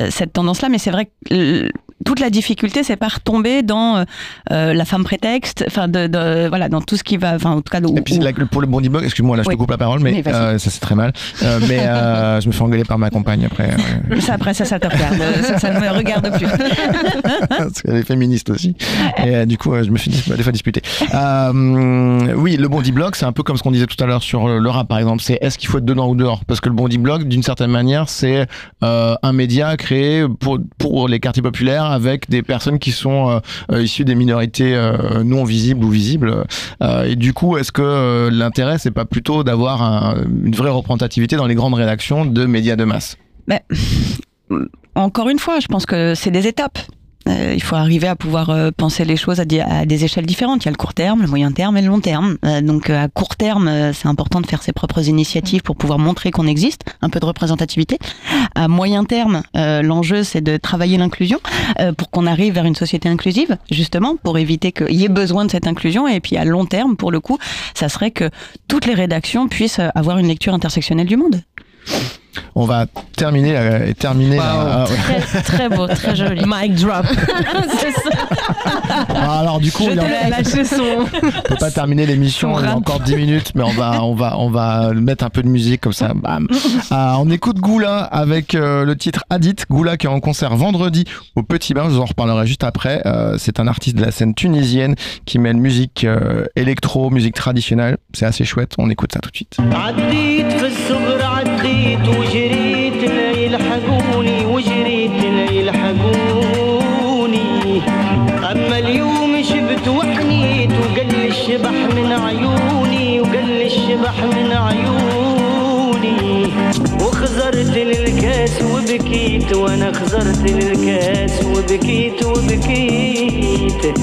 cette tendance-là. Mais c'est vrai que euh, toute la difficulté, c'est pas retomber dans euh, la femme prétexte, enfin de, de, voilà, dans tout ce qui va, enfin en tout cas. Et puis pour le bondi blog, excuse-moi, là je te coupe la parole, mais, ça c'est très mal. mais [LAUGHS] je me fais engueuler par ma compagne après. [LAUGHS] Ça après ça, ça te regarde, ça, ne me regarde plus. [LAUGHS] Parce qu'elle est féministe aussi. Et du coup, je me fais des fois disputer. oui, le bondi blog, c'est un peu comme ce qu'on disait tout à l'heure sur le rap par exemple. C'est est-ce qu'il faut être dedans ou dehors? Parce que le bondi blog, d'une certaine manière, c'est un média créé pour pour les quartiers populaires avec des personnes qui sont euh, issues des minorités euh, non visibles ou visibles. Euh, et du coup, est-ce que l'intérêt, c'est pas plutôt d'avoir une vraie représentativité dans les grandes rédactions de médias de masse? Mais, [LAUGHS] Encore une fois, je pense que c'est des étapes. Euh, il faut arriver à pouvoir euh, penser les choses à des, à des, échelles différentes. Il y a le court terme, le moyen terme et le long terme. Euh, donc à court terme, c'est important de faire ses propres initiatives pour pouvoir montrer qu'on existe, un peu de représentativité. À moyen terme, l'enjeu c'est de travailler l'inclusion pour qu'on arrive vers une société inclusive, justement, pour éviter qu'il y ait besoin de cette inclusion. Et puis à long terme, pour le coup, ça serait que toutes les rédactions puissent avoir une lecture intersectionnelle du monde. On va terminer, la, terminer la, ah, très, beau, très joli. [LAUGHS] Mic drop. [LAUGHS] c'est ça. Ah, alors du coup, on, te on peut pas terminer l'émission, on a encore 10 minutes, mais on va, on va, on va mettre un peu de musique comme ça. Bam. Ah, on écoute Goula avec euh, le titre Adit. Goula qui est en concert vendredi au Petit Bain. Je vous en reparlerai juste après. Euh, c'est un artiste de la scène tunisienne qui mêle musique électro, musique traditionnelle. C'est assez chouette. On écoute ça tout de suite. Adit तुझे وبكيت وأنا خزرت للكاس وبكيت وبكيت.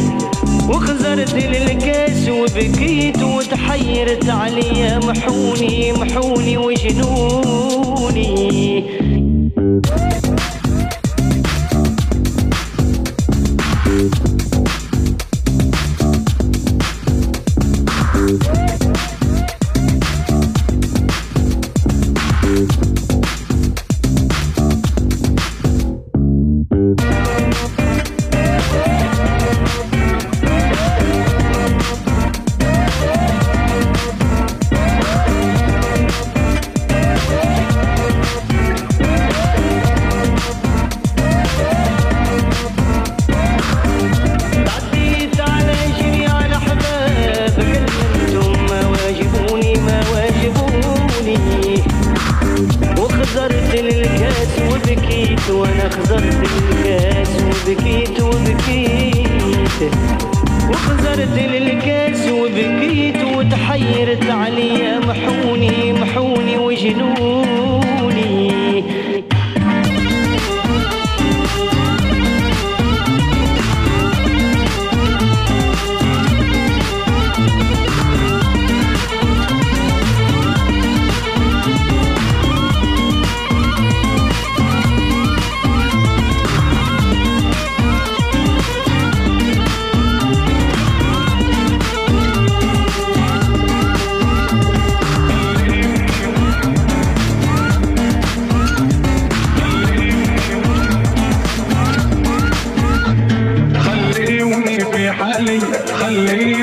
وخزرت للكاس وبكيت وتحيرت عليا محوني محوني وجنوني. خلي خلي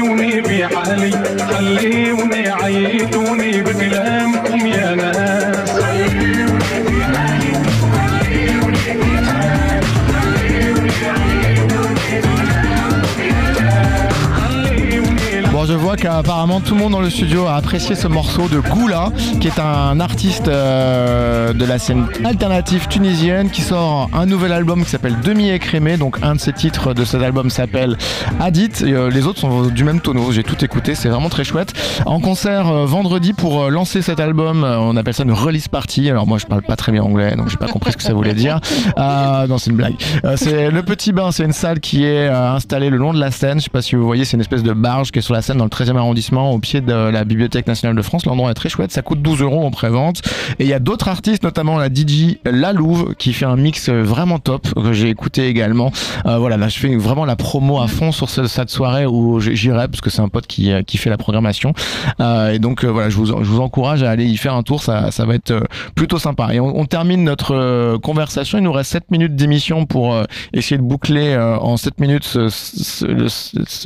tout le monde dans le studio a apprécié ce morceau de Goula, qui est un artiste euh, de la scène alternative tunisienne qui sort un nouvel album qui s'appelle Demi écrémé. Donc un de ses titres de cet album s'appelle Hadith. Euh, les autres sont du même tonneau. J'ai tout écouté, c'est vraiment très chouette. En concert euh, vendredi pour lancer cet album, on appelle ça une release party. Alors moi je parle pas très bien anglais, donc j'ai pas compris ce que ça voulait dire. [LAUGHS] non, c'est une blague. c'est le Petit Bain, c'est une salle qui est installée le long de la scène. Je sais pas si vous voyez, c'est une espèce de barge qui est sur la scène dans le 13e arrondissement, au pied de la Bibliothèque nationale de France. L'endroit est très chouette, ça coûte 12 euros en prévente. Et il y a d'autres artistes, notamment la DJ La Louve, qui fait un mix vraiment top, que j'ai écouté également. Euh, voilà, là, je fais vraiment la promo à fond sur ce- cette soirée où j'irai, parce que c'est un pote qui, qui fait la programmation. Euh, et donc, euh, voilà, je vous, je vous encourage à aller y faire un tour, ça, ça va être euh, plutôt sympa. Et on, termine notre euh, conversation, il nous reste 7 minutes d'émission pour euh, essayer de boucler euh, en 7 minutes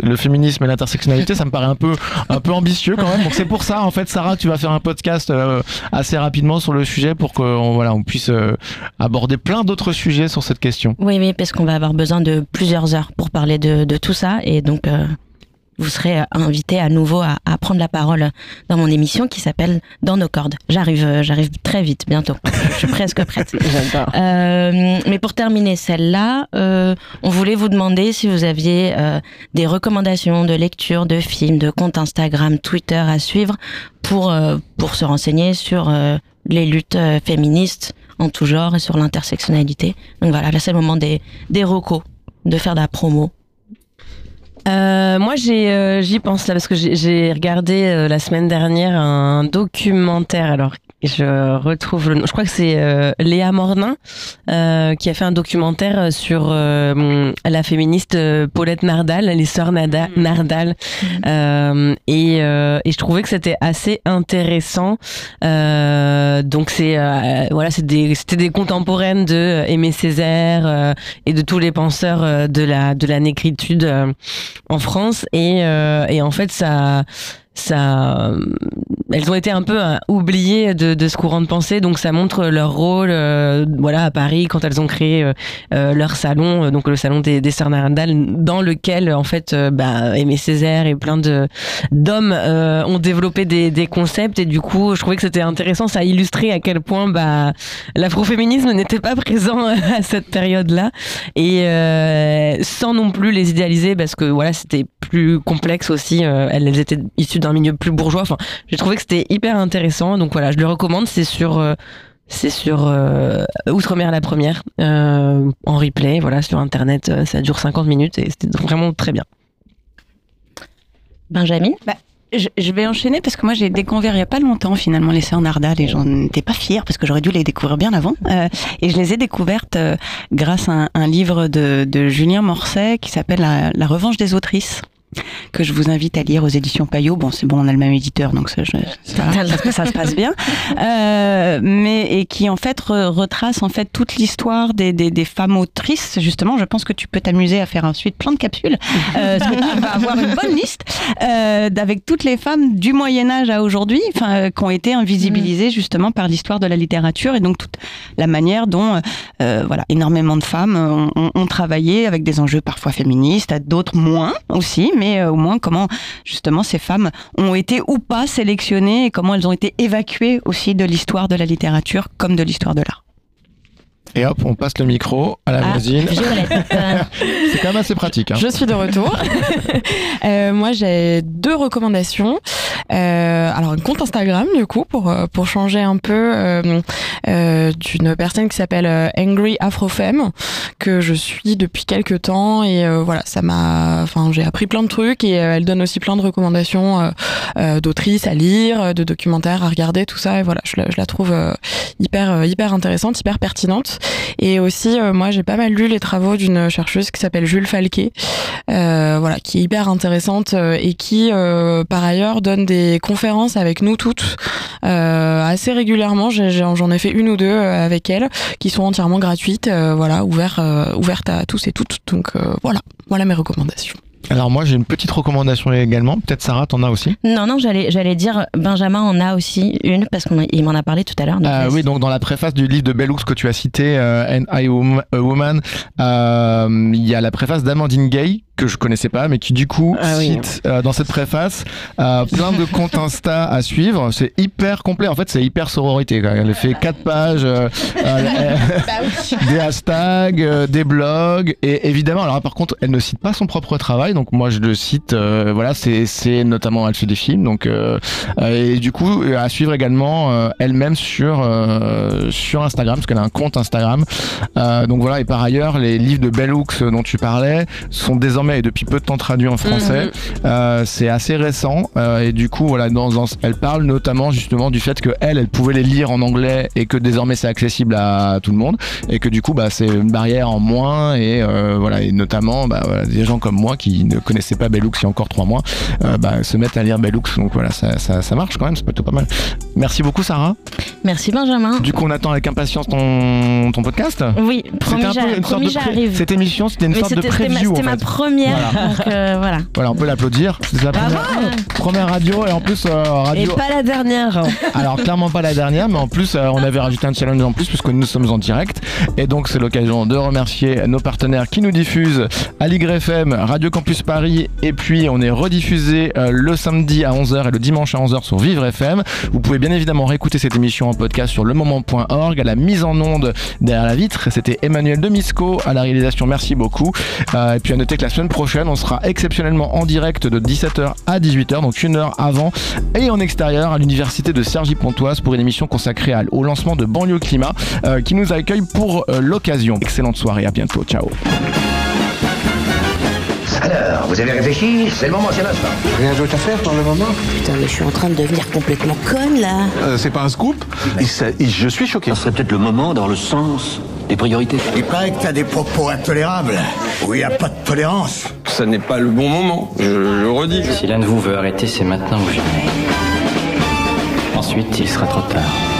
le féminisme et l'intersectionnalité. Ça me paraît un peu, un peu ambitieux quand même. C'est pour ça, en fait, Sarah, tu vas faire un podcast euh, assez rapidement sur le sujet pour qu'on voilà, on puisse euh, aborder plein d'autres sujets sur cette question. Oui, oui, parce qu'on va avoir besoin de plusieurs heures pour parler de, de tout ça. Et donc, euh, vous serez euh, invité à nouveau à, à prendre la parole dans mon émission qui s'appelle Dans nos cordes. J'arrive, euh, j'arrive très vite, bientôt. Je suis presque prête. [LAUGHS] Euh, mais pour terminer celle-là, euh, on voulait vous demander si vous aviez euh, des recommandations de lecture, de films, de comptes Instagram, Twitter à suivre pour, euh, pour se renseigner sur euh, les luttes féministes en tout genre et sur l'intersectionnalité. Donc voilà, là c'est le moment des, des recos, de faire de la promo. Euh, moi, euh, j'y pense là parce que j'ai- j'ai regardé euh, la semaine dernière un documentaire. Alors, je retrouve le nom. Je crois que c'est euh, Léa Mornin euh, qui a fait un documentaire sur euh, la féministe euh, Paulette Nardal, les sœurs Nada- Nardal. Euh, et, euh, et je trouvais que c'était assez intéressant. Euh, donc c'est euh, voilà, des, c'était des contemporaines de Aimé Césaire euh, et de tous les penseurs de la de la négritude euh, en France. Et, euh, et en fait, ça ça elles ont été un peu euh, oubliées de, de ce courant de pensée. Donc ça montre leur rôle euh, voilà à Paris quand elles ont créé euh, euh, leur salon euh, donc le salon des, des Narandal dans lequel en fait euh, bah, Aimé Césaire et plein de d'hommes euh, ont développé des, des concepts. Et du coup je trouvais que c'était intéressant. Ça illustrait à quel point bah l'afroféminisme n'était pas présent à cette période là et euh, sans non plus les idéaliser parce que voilà c'était plus complexe aussi euh, elles étaient issues d'un milieu plus bourgeois. Enfin j'ai trouvé que c'était hyper intéressant. Donc voilà je le recommande. C'est sur euh, c'est sur euh, Outre-mer la première euh, en replay. Voilà sur internet euh, ça dure 50 minutes et c'était vraiment très bien. Benjamin? Bah, je, vais enchaîner parce que moi j'ai découvert il y a pas longtemps finalement les sœurs Nardal et j'en étais pas fière parce que j'aurais dû les découvrir bien avant. Euh, et je les ai découvertes euh, grâce à un, un livre de, de Julien Morcet qui s'appelle la, La revanche des autrices que je vous invite à lire aux éditions Payot. Bon, c'est bon, on a le même éditeur, donc ça, je- ça, ça- ça se passe bien. Euh, mais et qui en fait re- retrace en fait toute l'histoire des, des, des femmes autrices. Justement, je pense que tu peux t'amuser à faire ensuite plein de capsules, euh, parce que tu vas avoir une bonne liste euh, avec toutes les femmes du Moyen Âge à aujourd'hui, enfin, euh, qui ont été invisibilisées justement par l'histoire de la littérature et donc toute la manière dont, voilà, énormément de femmes ont, ont- ont travaillé avec des enjeux parfois féministes, d'autres moins aussi, mais euh, au moins comment justement ces femmes ont été ou pas sélectionnées et comment elles ont été évacuées aussi de l'histoire de la littérature comme de l'histoire de l'art. Et hop, on passe le micro à la Ah, voisine. Violette. [LAUGHS] c'est quand même assez pratique. hein. Je suis de retour. [LAUGHS] Euh, moi, j'ai deux recommandations. Euh, alors, un compte Instagram, du coup, pour, euh, pour changer un peu euh, euh, d'une personne qui s'appelle euh, Angry Afrofemme, que je suis depuis quelques temps. Et euh, voilà, ça m'a. Enfin, j'ai appris plein de trucs et euh, elle donne aussi plein de recommandations euh, euh, d'autrices à lire, de documentaires à regarder, tout ça. Et voilà, je la, je la trouve euh, hyper, euh, hyper intéressante, hyper pertinente. Et aussi, euh, moi, j'ai pas mal lu les travaux d'une chercheuse qui s'appelle Jules Falquet, euh, voilà, qui est hyper intéressante euh, et qui, par ailleurs, donne des conférences avec nous toutes assez régulièrement. J'en ai fait une ou deux avec elle, qui sont entièrement gratuites, voilà, ouvertes, ouvertes à tous et toutes. Donc voilà, voilà mes recommandations. Alors moi j'ai une petite recommandation également. Peut-être Sarah, t'en as aussi. Non, non, j'allais, j'allais dire, Benjamin en a aussi une, parce qu'il m'en a parlé tout à l'heure. Euh, oui, donc dans la préface du livre de Bellux que tu as cité, euh, And I a Woman, euh, il y a la préface d'Amandine Gay que je connaissais pas, mais qui du coup Ah oui. cite euh, dans cette préface euh, plein de comptes Insta à suivre. C'est hyper complet. En fait, c'est hyper sororité. quoi. Elle fait quatre pages, euh, euh, [LAUGHS] des hashtags, euh, des blogs, et évidemment. Alors par contre, elle ne cite pas son propre travail, donc moi je le cite. euh, voilà, c'est c'est notamment elle fait des films, donc euh, euh, et du coup à suivre également euh, elle-même sur euh, sur Instagram, parce qu'elle a un compte Instagram. Euh, donc voilà, et par ailleurs, les livres de Bellux dont tu parlais sont désormais désormais est depuis peu de temps traduit en français. Mhm. Euh, c'est assez récent euh, et du coup voilà dans, dans- elle parle notamment justement du fait que elle elle pouvait les lire en anglais et que désormais c'est accessible à tout le monde et que du coup bah c'est une barrière en moins et euh, voilà et notamment bah, voilà, des gens comme moi qui ne connaissaient pas Bellux il y a encore trois mois bah, se mettent à lire Bellux donc voilà ça, ça, ça marche quand même c'est plutôt pas mal. Merci beaucoup Sarah. Merci Benjamin. Du coup on attend avec impatience ton, ton podcast. Oui, promis, j'arrive. Cette émission c'était une Mais sorte de c'était- c'était ma- preview C'était ma fait. Première, Voilà. donc euh, voilà. Voilà, on peut l'applaudir. C'est la première, première radio et en plus euh, Et radio. pas la dernière. Alors clairement pas la dernière, mais en plus euh, on avait rajouté un challenge en plus puisque nous sommes en direct et donc c'est l'occasion de remercier nos partenaires qui nous diffusent à FM, Radio Campus Paris et puis on est rediffusé euh, le samedi à 11h et le dimanche à 11h sur Vivre FM. Vous pouvez bien évidemment réécouter cette émission en podcast sur lemoment.org à la mise en onde derrière la vitre. C'était Emmanuel Demisco à la réalisation. Merci beaucoup. Euh, et puis à noter que la semaine prochaine, on sera exceptionnellement en direct de 17h à 18h, donc une heure avant et en extérieur à l'université de Cergy-Pontoise pour une émission consacrée au lancement de Banlieue Climat euh, qui nous accueille pour euh, l'occasion. Excellente soirée, à bientôt, ciao. Alors, vous avez réfléchi? C'est le moment, c'est l'instant. Rien d'autre à faire pour le moment? Putain, mais je suis en train de devenir complètement conne là. Euh, C'est pas un scoop Il s'est- il- Je suis choqué. Ce serait peut-être le moment dans le sens des priorités. Il paraît que t'as des propos intolérables, où il n'y a pas de tolérance. Ça n'est pas le bon moment, je le redis. Si l'un de vous veut arrêter, c'est maintenant ou jamais. Ensuite, il sera trop tard.